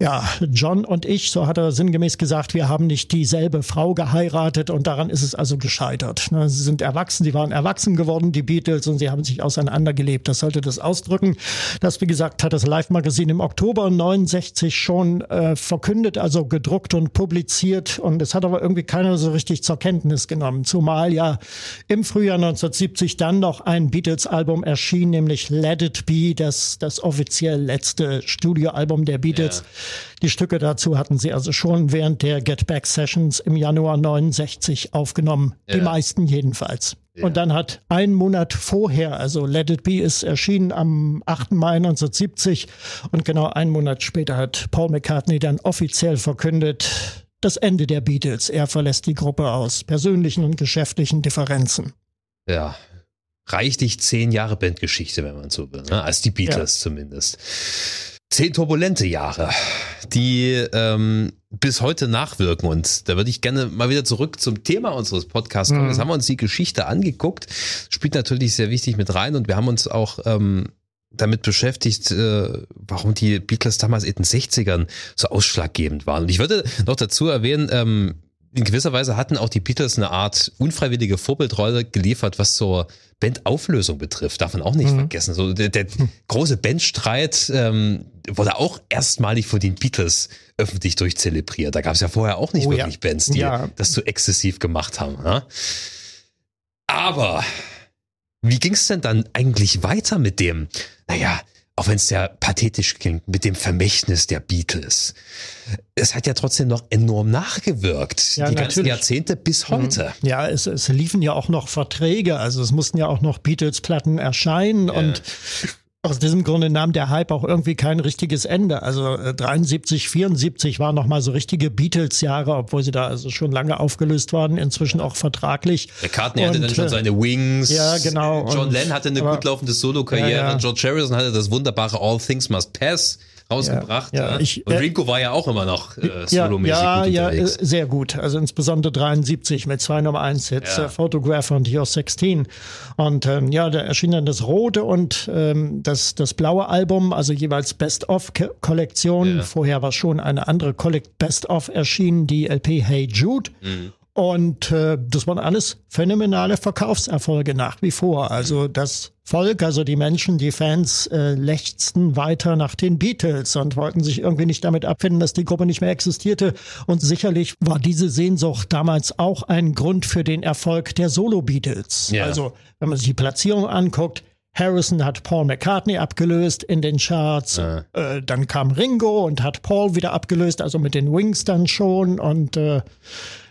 Ja, John und ich, so hat er sinngemäß gesagt, wir haben nicht dieselbe Frau geheiratet und daran ist es also gescheitert. Ne, sie sind erwachsen, sie waren erwachsen geworden, die Beatles, und sie haben sich auseinandergelebt. Das sollte das ausdrücken. Das, wie gesagt, hat das Live-Magazin im Oktober 69 schon äh, verkündet, also gedruckt und publiziert. Und es hat aber irgendwie keiner so richtig zur Kenntnis genommen. Zumal ja im Frühjahr 1970 dann noch ein Beatles-Album erschien, nämlich Let It Be, das, das offiziell letzte Studioalbum der Beatles. Ja die Stücke dazu hatten sie also schon während der Get Back Sessions im Januar 69 aufgenommen. Ja. Die meisten jedenfalls. Ja. Und dann hat ein Monat vorher, also Let It Be ist erschienen am 8. Mai 1970 und genau einen Monat später hat Paul McCartney dann offiziell verkündet, das Ende der Beatles. Er verlässt die Gruppe aus persönlichen und geschäftlichen Differenzen. Ja, reichlich zehn Jahre Bandgeschichte, wenn man so will, ne? als die Beatles ja. zumindest. Zehn turbulente Jahre, die ähm, bis heute nachwirken. Und da würde ich gerne mal wieder zurück zum Thema unseres Podcasts kommen. Mhm. Jetzt haben wir uns die Geschichte angeguckt, spielt natürlich sehr wichtig mit rein und wir haben uns auch ähm, damit beschäftigt, äh, warum die Beatles damals in den 60ern so ausschlaggebend waren. Und ich würde noch dazu erwähnen, ähm, in gewisser Weise hatten auch die Beatles eine Art unfreiwillige Vorbildrolle geliefert, was zur Bandauflösung betrifft. Darf man auch nicht mhm. vergessen. So der, der große Bandstreit ähm, wurde auch erstmalig von den Beatles öffentlich durchzelebriert. Da gab es ja vorher auch nicht oh, wirklich ja. Bands, die ja. das so exzessiv gemacht haben. Ja? Aber wie ging es denn dann eigentlich weiter mit dem, naja, auch wenn es ja pathetisch klingt, mit dem Vermächtnis der Beatles. Es hat ja trotzdem noch enorm nachgewirkt, ja, die natürlich. ganzen Jahrzehnte bis mhm. heute. Ja, es, es liefen ja auch noch Verträge, also es mussten ja auch noch Beatles-Platten erscheinen ja. und aus diesem Grunde nahm der Hype auch irgendwie kein richtiges Ende. Also äh, 73, 74 waren nochmal so richtige Beatles-Jahre, obwohl sie da also schon lange aufgelöst waren, inzwischen auch vertraglich. Der Cartney hatte dann schon äh, seine Wings. Ja, genau. John Lennon hatte eine aber, gut laufende Solo-Karriere. Ja, ja. George Harrison hatte das wunderbare All Things Must Pass rausgebracht. Ja, ja. Ich, und Rinko war ja auch immer noch äh, solomäßig ja, gut ja, unterwegs. Ja, sehr gut. Also insbesondere 73 mit zwei Nummer 1 Hits, ja. äh, Photographer und Your 16. Und ähm, ja, da erschien dann das rote und ähm, das, das blaue Album, also jeweils Best-of-Kollektion. Vorher war schon eine andere Best-of erschienen, die LP Hey Jude. Mhm. Und äh, das waren alles phänomenale Verkaufserfolge nach wie vor. Also das Volk, also die Menschen, die Fans, äh, lechzten weiter nach den Beatles und wollten sich irgendwie nicht damit abfinden, dass die Gruppe nicht mehr existierte. Und sicherlich war diese Sehnsucht damals auch ein Grund für den Erfolg der Solo-Beatles. Yeah. Also wenn man sich die Platzierung anguckt, Harrison hat Paul McCartney abgelöst in den Charts. Äh. Äh, dann kam Ringo und hat Paul wieder abgelöst, also mit den Wings dann schon. Und äh,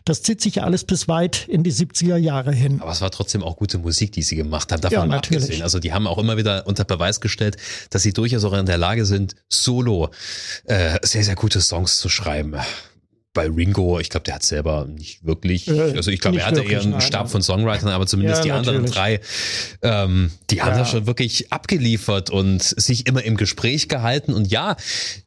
das zieht sich ja alles bis weit in die 70er Jahre hin. Aber es war trotzdem auch gute Musik, die sie gemacht haben. Davon ja, natürlich. abgesehen. Also die haben auch immer wieder unter Beweis gestellt, dass sie durchaus auch in der Lage sind, solo äh, sehr, sehr gute Songs zu schreiben bei Ringo, ich glaube, der hat selber nicht wirklich, äh, also ich glaube, er hatte eher einen Stab von Songwritern, aber zumindest ja, die natürlich. anderen drei, ähm, die haben ja. das schon wirklich abgeliefert und sich immer im Gespräch gehalten und ja.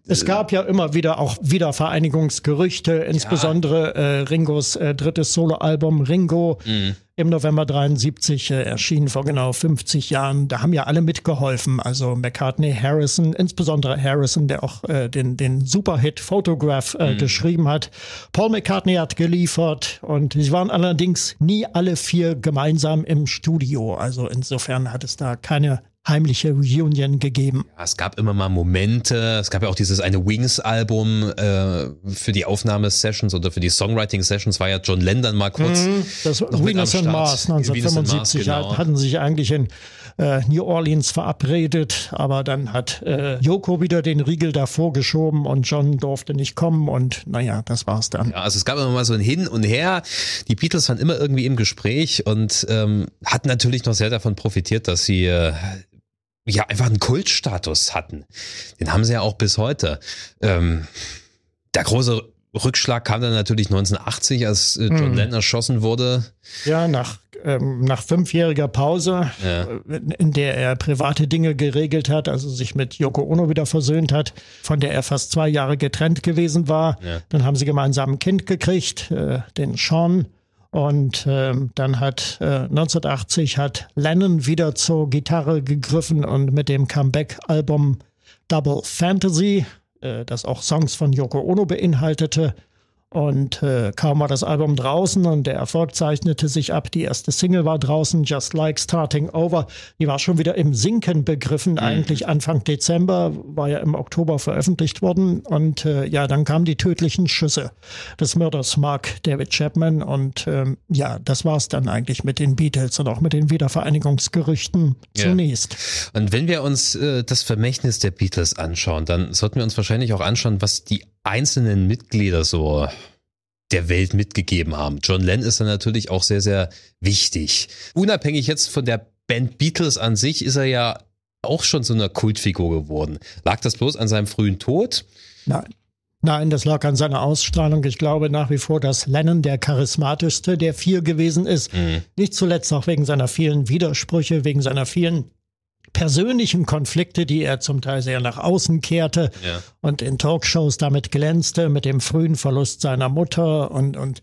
Es gab ja immer wieder auch Wiedervereinigungsgerüchte, insbesondere ja. äh, Ringos äh, drittes Soloalbum Ringo. Mhm im November 73 äh, erschienen, vor genau 50 Jahren. Da haben ja alle mitgeholfen. Also McCartney, Harrison, insbesondere Harrison, der auch äh, den, den Superhit Photograph äh, mhm. geschrieben hat. Paul McCartney hat geliefert und sie waren allerdings nie alle vier gemeinsam im Studio. Also insofern hat es da keine heimliche Reunion gegeben. Ja, es gab immer mal Momente. Es gab ja auch dieses eine Wings-Album äh, für die Aufnahmesessions oder für die Songwriting-Sessions war ja John Lennon mal kurz. Mm, das Venus and Mars 1975 Mars, genau. hatten sich eigentlich in äh, New Orleans verabredet, aber dann hat äh, Yoko wieder den Riegel davor geschoben und John durfte nicht kommen und naja, das war's dann. Ja, also es gab immer mal so ein Hin und Her. Die Beatles waren immer irgendwie im Gespräch und ähm, hatten natürlich noch sehr davon profitiert, dass sie äh, ja einfach einen Kultstatus hatten. Den haben sie ja auch bis heute. Ähm, der große Rückschlag kam dann natürlich 1980, als äh, John hm. Lennon erschossen wurde. Ja, nach, ähm, nach fünfjähriger Pause, ja. Äh, in der er private Dinge geregelt hat, also sich mit Yoko Ono wieder versöhnt hat, von der er fast zwei Jahre getrennt gewesen war. Ja. Dann haben sie gemeinsam ein Kind gekriegt, äh, den Sean. Und ähm, dann hat äh, 1980 hat Lennon wieder zur Gitarre gegriffen und mit dem Comeback-Album Double Fantasy äh, das auch Songs von Yoko Ono beinhaltete. Und äh, kaum war das Album draußen und der Erfolg zeichnete sich ab. Die erste Single war draußen, Just Like Starting Over. Die war schon wieder im Sinken begriffen, mhm. eigentlich Anfang Dezember, war ja im Oktober veröffentlicht worden. Und äh, ja, dann kamen die tödlichen Schüsse des Mörders Mark David Chapman. Und ähm, ja, das war es dann eigentlich mit den Beatles und auch mit den Wiedervereinigungsgerüchten ja. zunächst. Und wenn wir uns äh, das Vermächtnis der Beatles anschauen, dann sollten wir uns wahrscheinlich auch anschauen, was die einzelnen Mitglieder so der Welt mitgegeben haben. John Lennon ist dann natürlich auch sehr, sehr wichtig. Unabhängig jetzt von der Band Beatles an sich ist er ja auch schon so eine Kultfigur geworden. Lag das bloß an seinem frühen Tod? Nein. Nein, das lag an seiner Ausstrahlung. Ich glaube nach wie vor, dass Lennon der charismatischste der vier gewesen ist. Mhm. Nicht zuletzt auch wegen seiner vielen Widersprüche, wegen seiner vielen persönlichen Konflikte, die er zum Teil sehr nach außen kehrte ja. und in Talkshows damit glänzte, mit dem frühen Verlust seiner Mutter und, und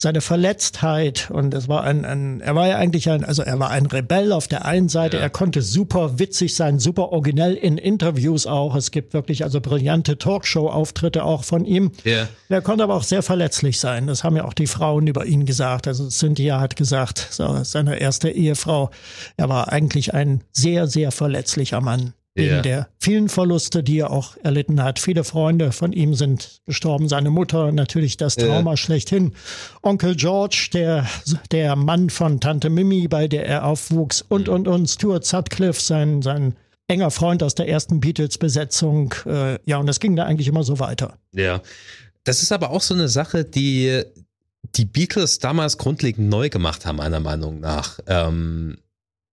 seine Verletztheit und es war ein, ein er war ja eigentlich ein, also er war ein Rebell auf der einen Seite, ja. er konnte super witzig sein, super originell in Interviews auch. Es gibt wirklich also brillante Talkshow-Auftritte auch von ihm. Ja. Er konnte aber auch sehr verletzlich sein. Das haben ja auch die Frauen über ihn gesagt. Also Cynthia hat gesagt, so, seine erste Ehefrau, er war eigentlich ein sehr, sehr verletzlicher Mann wegen ja. der vielen Verluste, die er auch erlitten hat. Viele Freunde von ihm sind gestorben, seine Mutter natürlich das Trauma ja. schlechthin. Onkel George, der, der Mann von Tante Mimi, bei der er aufwuchs und, mhm. und, und Stuart Sutcliffe, sein, sein enger Freund aus der ersten Beatles-Besetzung. Äh, ja, und das ging da eigentlich immer so weiter. Ja, das ist aber auch so eine Sache, die die Beatles damals grundlegend neu gemacht haben, meiner Meinung nach. Ähm,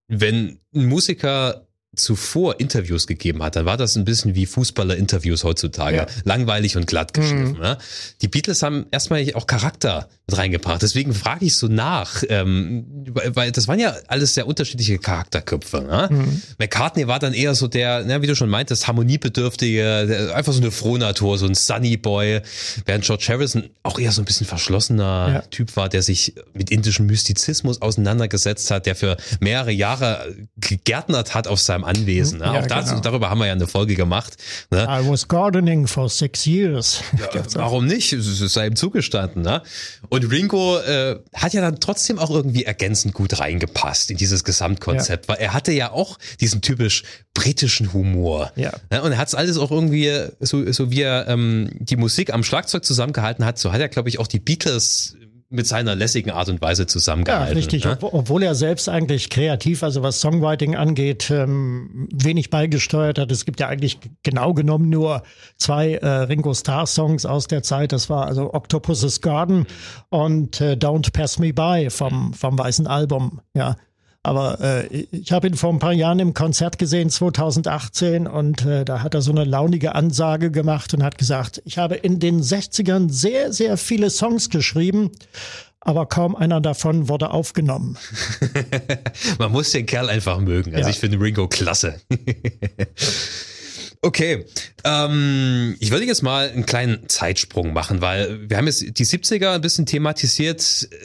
wenn ein Musiker zuvor Interviews gegeben hat, dann war das ein bisschen wie Fußballer-Interviews heutzutage. Ja. Langweilig und glatt geschliffen. Mhm. Ne? Die Beatles haben erstmal auch Charakter mit reingebracht. Deswegen frage ich so nach, ähm, weil das waren ja alles sehr unterschiedliche Charakterköpfe. Ne? Mhm. McCartney war dann eher so der, ne, wie du schon meintest, harmoniebedürftige, einfach so eine Frohnatur, so ein Sunny Boy, während George Harrison auch eher so ein bisschen verschlossener ja. Typ war, der sich mit indischem Mystizismus auseinandergesetzt hat, der für mehrere Jahre gegärtnert hat auf seinem Anwesen. Ne? Ja, auch das, genau. darüber haben wir ja eine Folge gemacht. Ne? I was gardening for six years. Ja, warum nicht? Es sei ihm zugestanden. Ne? Und Ringo äh, hat ja dann trotzdem auch irgendwie ergänzend gut reingepasst in dieses Gesamtkonzept, ja. weil er hatte ja auch diesen typisch britischen Humor. Ja. ja und er hat es alles auch irgendwie, so, so wie er ähm, die Musik am Schlagzeug zusammengehalten hat, so hat er, glaube ich, auch die Beatles mit seiner lässigen Art und Weise zusammengehalten. Ja, richtig. Ne? Obwohl er selbst eigentlich kreativ, also was Songwriting angeht, ähm, wenig beigesteuert hat. Es gibt ja eigentlich genau genommen nur zwei äh, Ringo Starr Songs aus der Zeit. Das war also Octopus's Garden und äh, Don't Pass Me By vom, vom weißen Album. Ja. Aber äh, ich habe ihn vor ein paar Jahren im Konzert gesehen, 2018, und äh, da hat er so eine launige Ansage gemacht und hat gesagt, ich habe in den 60ern sehr, sehr viele Songs geschrieben, aber kaum einer davon wurde aufgenommen. Man muss den Kerl einfach mögen. Also ja. ich finde Ringo klasse. Okay, ähm, ich würde jetzt mal einen kleinen Zeitsprung machen, weil wir haben jetzt die 70er ein bisschen thematisiert.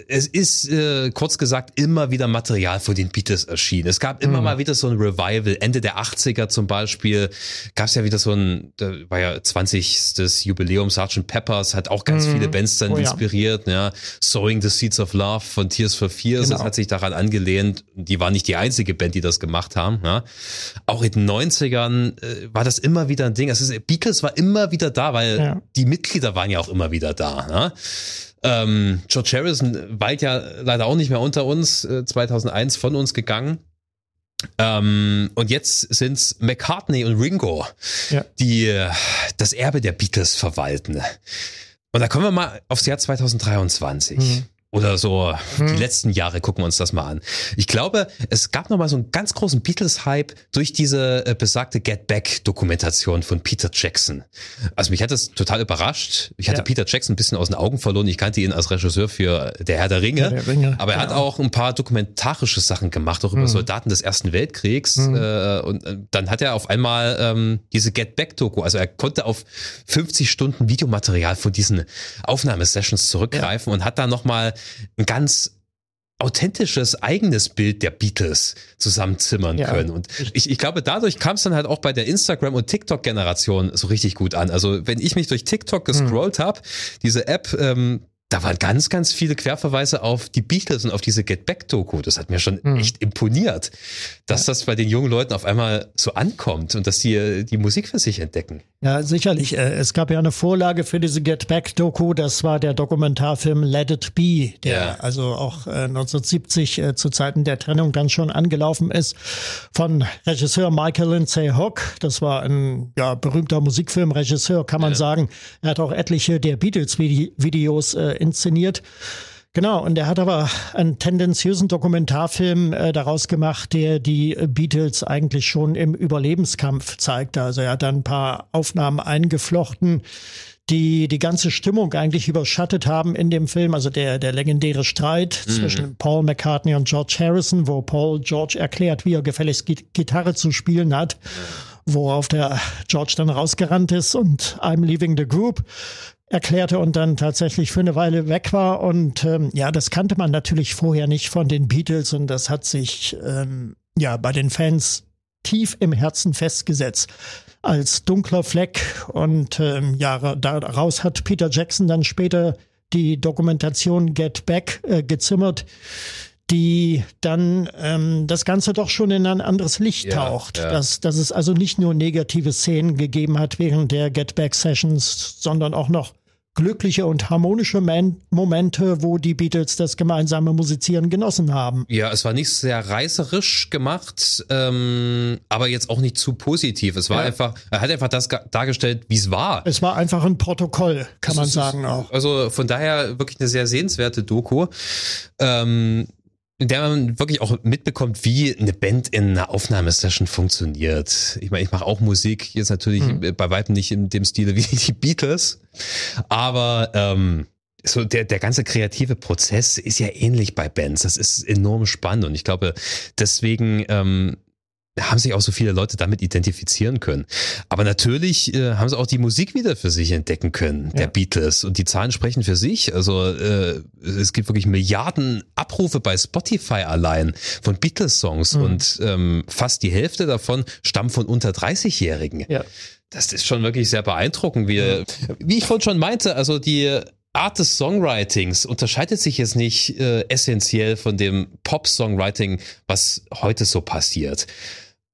Es ist, äh, kurz gesagt, immer wieder Material von den Beatles erschienen. Es gab immer mhm. mal wieder so ein Revival. Ende der 80er zum Beispiel gab es ja wieder so ein, da war ja 20. Jubiläum, Sgt. Peppers hat auch ganz mhm. viele Bands dann oh, inspiriert. Ja. ja. Sowing the Seeds of Love von Tears for Fears, genau. das hat sich daran angelehnt. Die war nicht die einzige Band, die das gemacht haben. Ja. Auch in den 90ern äh, war das immer immer wieder ein Ding. Also Beatles war immer wieder da, weil ja. die Mitglieder waren ja auch immer wieder da. Ne? Ähm, George Harrison weilt ja leider auch nicht mehr unter uns, äh, 2001 von uns gegangen. Ähm, und jetzt sind's McCartney und Ringo, ja. die äh, das Erbe der Beatles verwalten. Und da kommen wir mal aufs Jahr 2023. Mhm oder so hm. die letzten Jahre gucken wir uns das mal an. Ich glaube, es gab noch mal so einen ganz großen Beatles-Hype durch diese äh, besagte Get Back-Dokumentation von Peter Jackson. Also mich hat das total überrascht. Ich hatte ja. Peter Jackson ein bisschen aus den Augen verloren. Ich kannte ihn als Regisseur für Der Herr der Ringe. Der Ringe aber er genau. hat auch ein paar dokumentarische Sachen gemacht, auch über hm. Soldaten des Ersten Weltkriegs. Hm. Äh, und äh, dann hat er auf einmal ähm, diese Get Back-Doku, also er konnte auf 50 Stunden Videomaterial von diesen Aufnahmesessions zurückgreifen ja. und hat da noch mal ein ganz authentisches, eigenes Bild der Beatles zusammenzimmern ja. können. Und ich, ich glaube, dadurch kam es dann halt auch bei der Instagram- und TikTok-Generation so richtig gut an. Also wenn ich mich durch TikTok gescrollt hm. habe, diese App, ähm, da waren ganz, ganz viele Querverweise auf die Beatles und auf diese Get Back Doku. Das hat mir schon mhm. echt imponiert, dass ja. das bei den jungen Leuten auf einmal so ankommt und dass die äh, die Musik für sich entdecken. Ja, sicherlich. Äh, es gab ja eine Vorlage für diese Get Back Doku. Das war der Dokumentarfilm Let It Be, der ja. also auch 1970 äh, zu Zeiten der Trennung dann schon angelaufen ist von Regisseur Michael Lindsay Hock. Das war ein ja, berühmter Musikfilmregisseur, kann man ja. sagen. Er hat auch etliche der Beatles-Videos inszeniert. Genau, und er hat aber einen tendenziösen Dokumentarfilm äh, daraus gemacht, der die Beatles eigentlich schon im Überlebenskampf zeigt. Also er hat dann ein paar Aufnahmen eingeflochten, die die ganze Stimmung eigentlich überschattet haben in dem Film. Also der, der legendäre Streit mhm. zwischen Paul McCartney und George Harrison, wo Paul George erklärt, wie er gefälligst Gitarre zu spielen hat. Worauf der George dann rausgerannt ist und I'm leaving the group erklärte und dann tatsächlich für eine Weile weg war. Und ähm, ja, das kannte man natürlich vorher nicht von den Beatles und das hat sich ähm, ja bei den Fans tief im Herzen festgesetzt als dunkler Fleck. Und ähm, ja, daraus hat Peter Jackson dann später die Dokumentation Get Back äh, gezimmert, die dann ähm, das Ganze doch schon in ein anderes Licht ja, taucht. Ja. Dass, dass es also nicht nur negative Szenen gegeben hat während der Get Back Sessions, sondern auch noch glückliche und harmonische Momente, wo die Beatles das gemeinsame Musizieren genossen haben. Ja, es war nicht sehr reißerisch gemacht, ähm, aber jetzt auch nicht zu positiv. Es war ja. einfach, er hat einfach das dargestellt, wie es war. Es war einfach ein Protokoll, kann das man sagen auch. Also von daher wirklich eine sehr sehenswerte Doku. Ähm, in der man wirklich auch mitbekommt, wie eine Band in einer Aufnahmesession funktioniert. Ich meine, ich mache auch Musik, jetzt natürlich mhm. bei weitem nicht in dem Stile wie die Beatles, aber ähm, so der, der ganze kreative Prozess ist ja ähnlich bei Bands. Das ist enorm spannend und ich glaube, deswegen ähm, haben sich auch so viele Leute damit identifizieren können. Aber natürlich äh, haben sie auch die Musik wieder für sich entdecken können, der ja. Beatles. Und die Zahlen sprechen für sich. Also äh, es gibt wirklich Milliarden Abrufe bei Spotify allein von Beatles-Songs mhm. und ähm, fast die Hälfte davon stammen von unter 30-Jährigen. Ja. Das ist schon wirklich sehr beeindruckend. Wie, wie ich vorhin schon meinte, also die Art des Songwritings unterscheidet sich jetzt nicht äh, essentiell von dem Pop-Songwriting, was heute so passiert.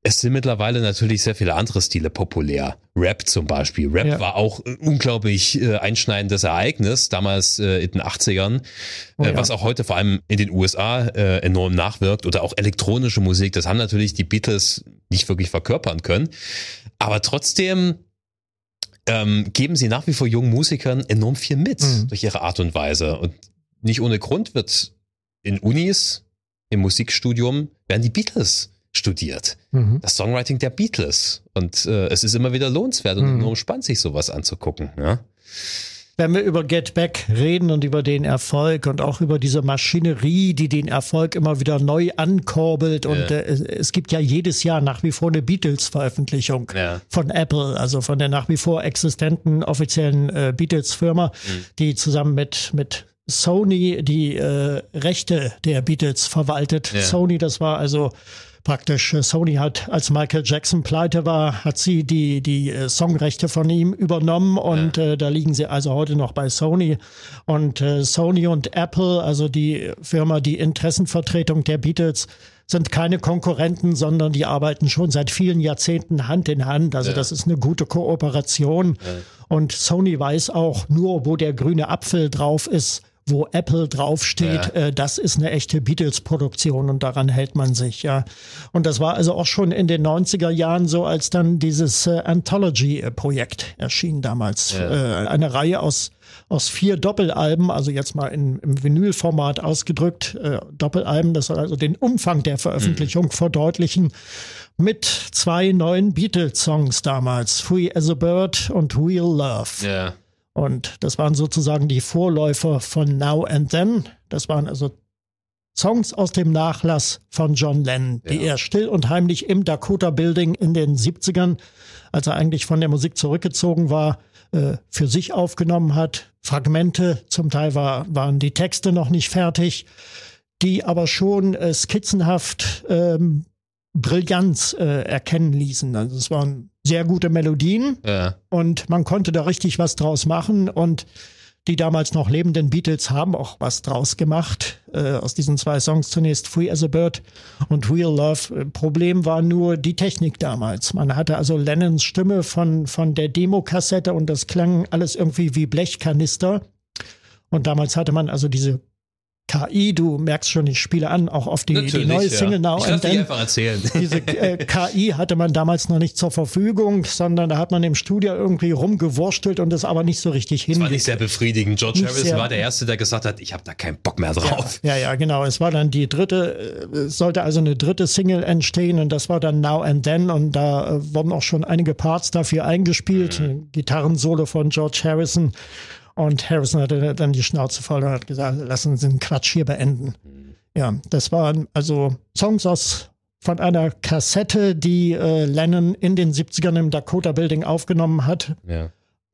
Es sind mittlerweile natürlich sehr viele andere Stile populär. Rap zum Beispiel. Rap ja. war auch ein unglaublich äh, einschneidendes Ereignis, damals äh, in den 80ern, oh, äh, ja. was auch heute vor allem in den USA äh, enorm nachwirkt. Oder auch elektronische Musik, das haben natürlich die Beatles nicht wirklich verkörpern können. Aber trotzdem ähm, geben sie nach wie vor jungen Musikern enorm viel mit mhm. durch ihre Art und Weise. Und nicht ohne Grund wird in Unis, im Musikstudium, werden die Beatles studiert. Mhm. Das Songwriting der Beatles. Und äh, es ist immer wieder lohnenswert und mhm. enorm spannend, sich sowas anzugucken. Ja? Wenn wir über Get Back reden und über den Erfolg und auch über diese Maschinerie, die den Erfolg immer wieder neu ankurbelt ja. und äh, es gibt ja jedes Jahr nach wie vor eine Beatles-Veröffentlichung ja. von Apple, also von der nach wie vor existenten offiziellen äh, Beatles-Firma, mhm. die zusammen mit mit Sony die äh, Rechte der Beatles verwaltet. Ja. Sony, das war also praktisch äh, Sony hat, als Michael Jackson pleite war, hat sie die, die äh, Songrechte von ihm übernommen und ja. äh, da liegen sie also heute noch bei Sony. Und äh, Sony und Apple, also die Firma, die Interessenvertretung der Beatles, sind keine Konkurrenten, sondern die arbeiten schon seit vielen Jahrzehnten Hand in Hand. Also ja. das ist eine gute Kooperation. Ja. Und Sony weiß auch nur, wo der grüne Apfel drauf ist, wo Apple draufsteht, ja. äh, das ist eine echte Beatles-Produktion und daran hält man sich, ja. Und das war also auch schon in den 90er Jahren so, als dann dieses äh, Anthology-Projekt erschien damals. Ja. Äh, eine Reihe aus aus vier Doppelalben, also jetzt mal in, im Vinylformat ausgedrückt, äh, Doppelalben, das soll also den Umfang der Veröffentlichung mhm. verdeutlichen, mit zwei neuen Beatles-Songs damals, Free as a Bird und Real Love. Ja. Und das waren sozusagen die Vorläufer von Now and Then. Das waren also Songs aus dem Nachlass von John Lennon, die ja. er still und heimlich im Dakota Building in den 70ern, als er eigentlich von der Musik zurückgezogen war, äh, für sich aufgenommen hat. Fragmente, zum Teil war, waren die Texte noch nicht fertig. die aber schon äh, skizzenhaft ähm, Brillanz äh, erkennen ließen. Also es waren sehr gute Melodien Ja. und man konnte da richtig was draus machen und die damals noch lebenden Beatles haben auch was draus gemacht. Äh, aus diesen zwei Songs zunächst Free as a Bird und Real Love. Problem war nur die Technik damals. Man hatte also Lennons Stimme von, von der Demokassette und das klang alles irgendwie wie Blechkanister. Und damals hatte man also diese KI, du merkst schon, ich spiele an, auch auf die, die neue ja. Single Now Ich and Then. einfach erzählen. Diese äh, KI hatte man damals noch nicht zur Verfügung, sondern da hat man im Studio irgendwie rumgewurstelt und es aber nicht so richtig War hingekriegt. nicht sehr befriedigend. George Nicht Harrison sehr. war der Erste, der gesagt hat, ich habe da keinen Bock mehr drauf. Ja, ja, genau. Es war dann die dritte, äh, es sollte also eine dritte Single entstehen und das war dann Now and Then und da äh, wurden auch schon einige Parts dafür eingespielt. Ein Gitarrensolo von George Harrison und Harrison hatte dann die Schnauze voll und hat gesagt, lassen Sie den Quatsch hier beenden. Ja, das waren also Songs aus von einer Kassette, die äh, Lennon in den 70ern im Dakota Building aufgenommen hat. Ja.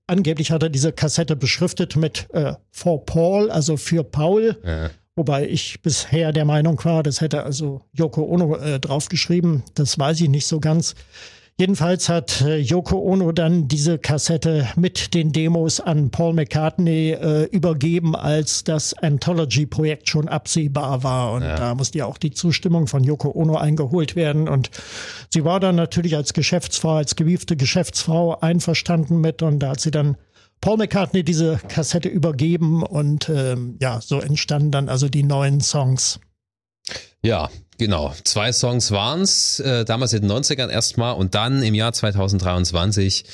Angeblich hat er diese Kassette beschriftet mit äh, For Paul, also für Paul. Ja. Wobei ich bisher der Meinung war, das hätte also Yoko Ono äh, draufgeschrieben. Das weiß ich nicht so ganz. Jedenfalls hat äh, Yoko Ono dann diese Kassette mit den Demos an Paul McCartney äh, übergeben, als das Anthology-Projekt schon absehbar war. Und da musste ja auch die Zustimmung von Yoko Ono eingeholt werden. Und sie war dann natürlich als Geschäftsfrau, als gewiefte Geschäftsfrau einverstanden mit. Und da hat sie dann Paul McCartney diese Kassette übergeben und ähm, ja, so entstanden dann also die neuen Songs. Ja, genau. Zwei Songs waren's. Äh, damals in den 90ern erstmal und dann im Jahr 2023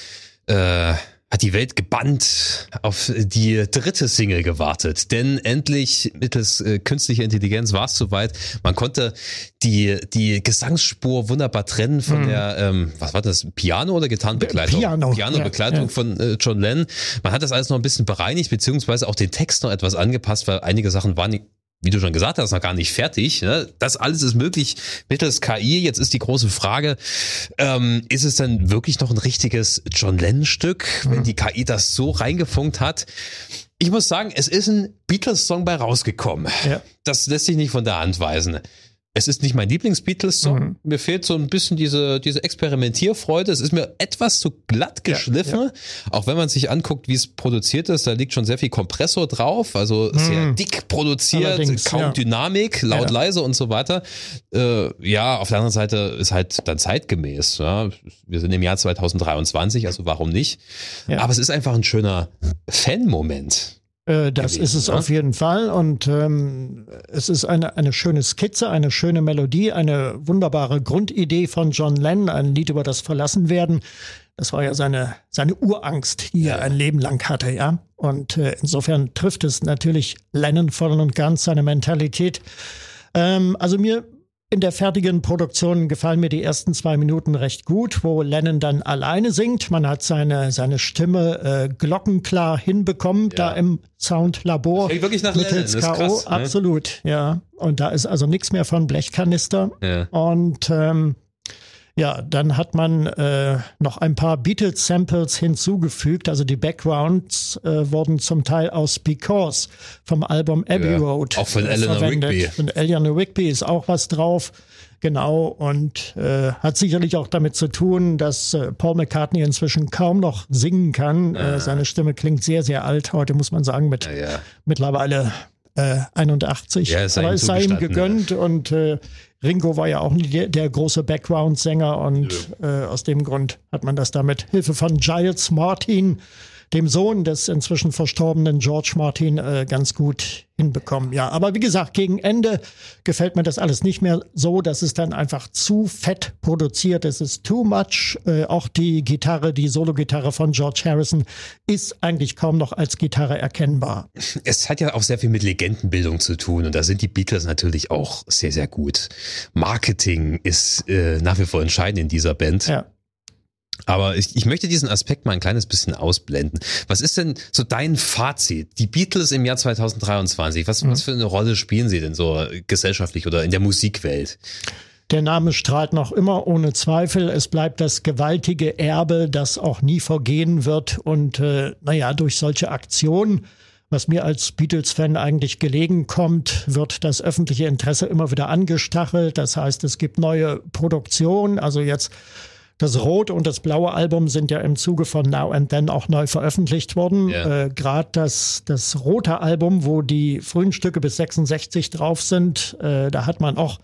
äh, hat die Welt gebannt auf die dritte Single gewartet. Denn endlich mittels äh, künstlicher Intelligenz war es soweit. Man konnte die, die Gesangsspur wunderbar trennen von der, ähm, was war das, Piano oder Gitarrenbegleitung? Piano, Piano-Begleitung ja, ja. von äh, John Lennon. Man hat das alles noch ein bisschen bereinigt, beziehungsweise auch den Text noch etwas angepasst, weil einige Sachen waren nicht wie du schon gesagt hast, noch gar nicht fertig. Ne? Das alles ist möglich mittels KI. Jetzt ist die große Frage, ähm, ist es denn wirklich noch ein richtiges John Lennon-Stück, wenn die KI das so reingefunkt hat? Ich muss sagen, es ist ein Beatles-Song bei rausgekommen. Ja. Das lässt sich nicht von der Hand weisen. Es ist nicht mein Lieblings-Beatles-Song. Mhm. Mir fehlt so ein bisschen diese, diese Experimentierfreude. Es ist mir etwas zu glatt Ja, geschliffen. Auch wenn man sich anguckt, wie es produziert ist, da liegt schon sehr viel Kompressor drauf, also sehr dick produziert, Mhm. Allerdings, kaum ja. Dynamik, laut, Ja. leise und so weiter. Äh, ja, auf der anderen Seite ist halt dann zeitgemäß. Ja. Wir sind im Jahr 2023, also warum nicht? Ja. Aber es ist einfach ein schöner Fan-Moment. Äh, das gewesen, ist es ne? auf jeden Fall. Und ähm, es ist eine, eine schöne Skizze, eine schöne Melodie, eine wunderbare Grundidee von John Lennon, ein Lied über das Verlassenwerden. Das war ja seine, seine Urangst, die er ein Leben lang hatte, ja. Und äh, insofern trifft es natürlich Lennon voll und ganz seine Mentalität. Ähm, also mir in der fertigen Produktion gefallen mir die ersten zwei Minuten recht gut, wo Lennon dann alleine singt. Man hat seine, seine Stimme äh, glockenklar hinbekommen, da im Soundlabor. Das wirklich nach mittels Lennon, K.O. krass, ne? Absolut, ja. Und da ist also nichts mehr von Blechkanister. Ja. Und ähm, ja, dann hat man äh, noch ein paar Beatles-Samples hinzugefügt. Also die Backgrounds äh, wurden zum Teil aus Because vom Album Abbey Ja, Road auch von äh, Eleanor verwendet. Rigby. Und Eleanor Rigby ist auch was drauf. Genau, und äh, hat sicherlich auch damit zu tun, dass äh, Paul McCartney inzwischen kaum noch singen kann. Äh, seine Stimme klingt sehr, sehr alt heute, muss man sagen, mit Ja, ja. mittlerweile äh, 81. Ja, es sei Aber es sei ihm gegönnt und äh, Ringo war ja auch nicht der, der große Background-Sänger und äh, aus dem Grund hat man das da mit Hilfe von Giles Martin, dem Sohn des inzwischen verstorbenen George Martin, äh, ganz gut hinbekommen. Ja, aber wie gesagt, gegen Ende gefällt mir das alles nicht mehr so. Das ist dann einfach zu fett produziert. Es ist too much. Äh, auch die Gitarre, die Solo-Gitarre von George Harrison ist eigentlich kaum noch als Gitarre erkennbar. Es hat ja auch sehr viel mit Legendenbildung zu tun und da sind die Beatles natürlich auch sehr, sehr gut. Marketing ist äh, nach wie vor entscheidend in dieser Band. Ja. Aber ich, ich möchte diesen Aspekt mal ein kleines bisschen ausblenden. Was ist denn so dein Fazit? Die Beatles im Jahr 2023, was, was für eine Rolle spielen sie denn so gesellschaftlich oder in der Musikwelt? Der Name strahlt noch immer ohne Zweifel. Es bleibt das gewaltige Erbe, das auch nie vergehen wird. Und äh, naja, durch solche Aktionen was mir als Beatles-Fan eigentlich gelegen kommt, wird das öffentliche Interesse immer wieder angestachelt. Das heißt, es gibt neue Produktionen. Also jetzt das rote und das blaue Album sind ja im Zuge von Now and Then auch neu veröffentlicht worden. Ja. Äh, Gerade das, das rote Album, wo die frühen Stücke bis 66 drauf sind, äh, da hat man auch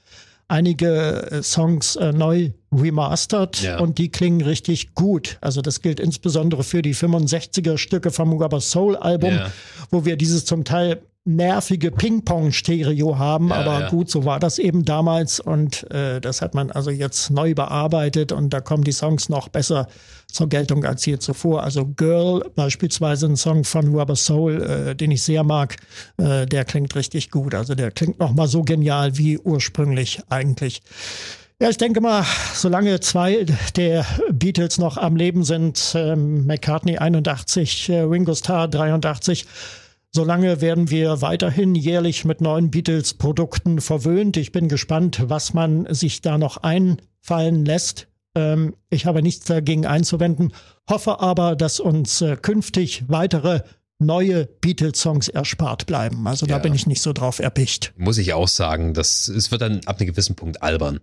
einige äh, Songs äh, neu remastered Ja. und die klingen richtig gut. Also das gilt insbesondere für die 65er Stücke vom Rubber Soul Album, Ja. wo wir dieses zum Teil nervige Ping-Pong-Stereo haben, Ja, aber ja. gut, so war das eben damals und äh, das hat man also jetzt neu bearbeitet und da kommen die Songs noch besser zur Geltung als hier zuvor. Also Girl, beispielsweise ein Song von Rubber Soul, äh, den ich sehr mag, äh, der klingt richtig gut. Also der klingt noch mal so genial wie ursprünglich eigentlich. Ja, ich denke mal, solange zwei der Beatles noch am Leben sind, ähm, McCartney 81, äh, Ringo Starr 83, Solange werden wir weiterhin jährlich mit neuen Beatles-Produkten verwöhnt. Ich bin gespannt, was man sich da noch einfallen lässt. Ähm, ich habe nichts dagegen einzuwenden, hoffe aber, dass uns äh, künftig weitere neue Beatles-Songs erspart bleiben. Also da Ja. bin ich nicht so drauf erpicht. muss ich auch sagen, das, es wird dann ab einem gewissen Punkt albern.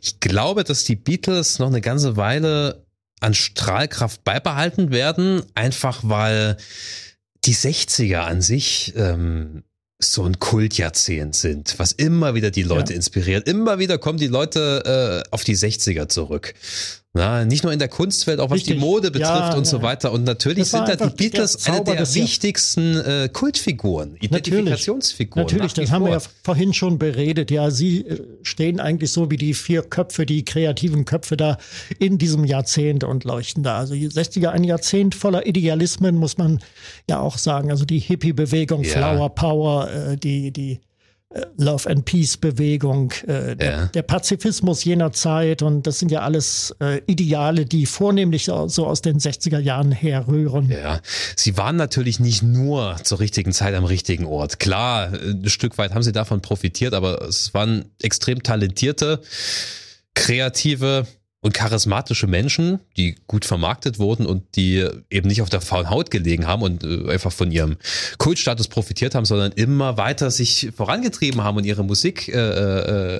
Ich glaube, dass die Beatles noch eine ganze Weile an Strahlkraft beibehalten werden, einfach weil die 60er an sich ähm, so ein Kultjahrzehnt sind, was immer wieder die Leute Ja. inspiriert. Immer wieder kommen die Leute äh, auf die 60er zurück. Na, nicht nur in der Kunstwelt, auch was Richtig. die Mode betrifft Ja, und so ja. weiter. Und natürlich sind da die Beatles eine der wichtigsten äh, Kultfiguren, Identifikationsfiguren. Natürlich, wie das haben wir ja vor. vorhin schon beredet. Ja, Sie äh, stehen eigentlich so wie die vier Köpfe, die kreativen Köpfe da in diesem Jahrzehnt und leuchten da. Also die 60er, ein Jahrzehnt voller Idealismen, muss man ja auch sagen. Also die Hippie-Bewegung, Ja. Flower Power, äh, die, die Love and Peace-Bewegung, äh, der, Ja. der Pazifismus jener Zeit. Und das sind ja alles äh, Ideale, die vornehmlich so, so aus den 60er Jahren herrühren. Ja, sie waren natürlich nicht nur zur richtigen Zeit am richtigen Ort. Klar, ein Stück weit haben sie davon profitiert, aber es waren extrem talentierte, kreative und charismatische Menschen, die gut vermarktet wurden und die eben nicht auf der faulen Haut gelegen haben und äh, einfach von ihrem Kultstatus profitiert haben, sondern immer weiter sich vorangetrieben haben und ihre Musik äh, äh,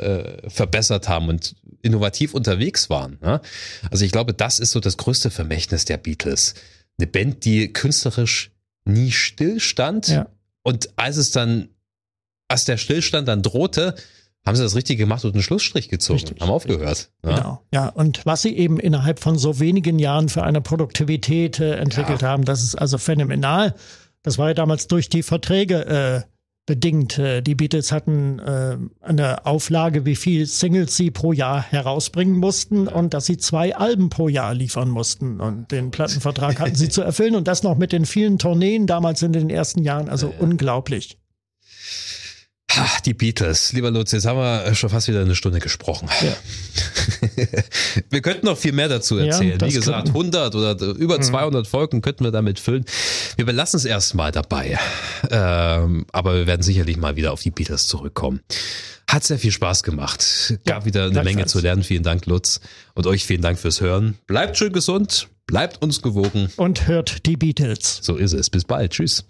äh, verbessert haben und innovativ unterwegs waren. Ne? Also ich glaube, das ist so das größte Vermächtnis der Beatles. Eine Band, die künstlerisch nie stillstand Ja. und als es dann, als der Stillstand dann drohte, haben sie das richtig gemacht und einen Schlussstrich gezogen, Richtig. haben aufgehört. Ja. Genau. Ja, und was sie eben innerhalb von so wenigen Jahren für eine Produktivität äh, entwickelt Ja. haben, das ist also phänomenal. Das war ja damals durch die Verträge äh, bedingt. Äh, die Beatles hatten äh, eine Auflage, wie viel Singles sie pro Jahr herausbringen mussten und dass sie zwei Alben pro Jahr liefern mussten. Und den Plattenvertrag hatten sie zu erfüllen und das noch mit den vielen Tourneen damals in den ersten Jahren. Also unglaublich. Ha, Die Beatles, lieber Lutz, jetzt haben wir schon fast wieder eine Stunde gesprochen. Ja. wir könnten noch viel mehr dazu Ja, erzählen. das Wie gesagt, könnten- 100 oder über 200 Folgen könnten wir damit füllen. Wir belassen es erstmal dabei. Ähm, aber wir werden sicherlich mal wieder auf die Beatles zurückkommen. Hat sehr viel Spaß gemacht. Gab Ja, wieder eine. Menge zu lernen. Vielen Dank, Lutz. Und euch vielen Dank fürs Hören. Bleibt schön gesund, bleibt uns gewogen. Und hört die Beatles. So ist es. Bis bald. Tschüss.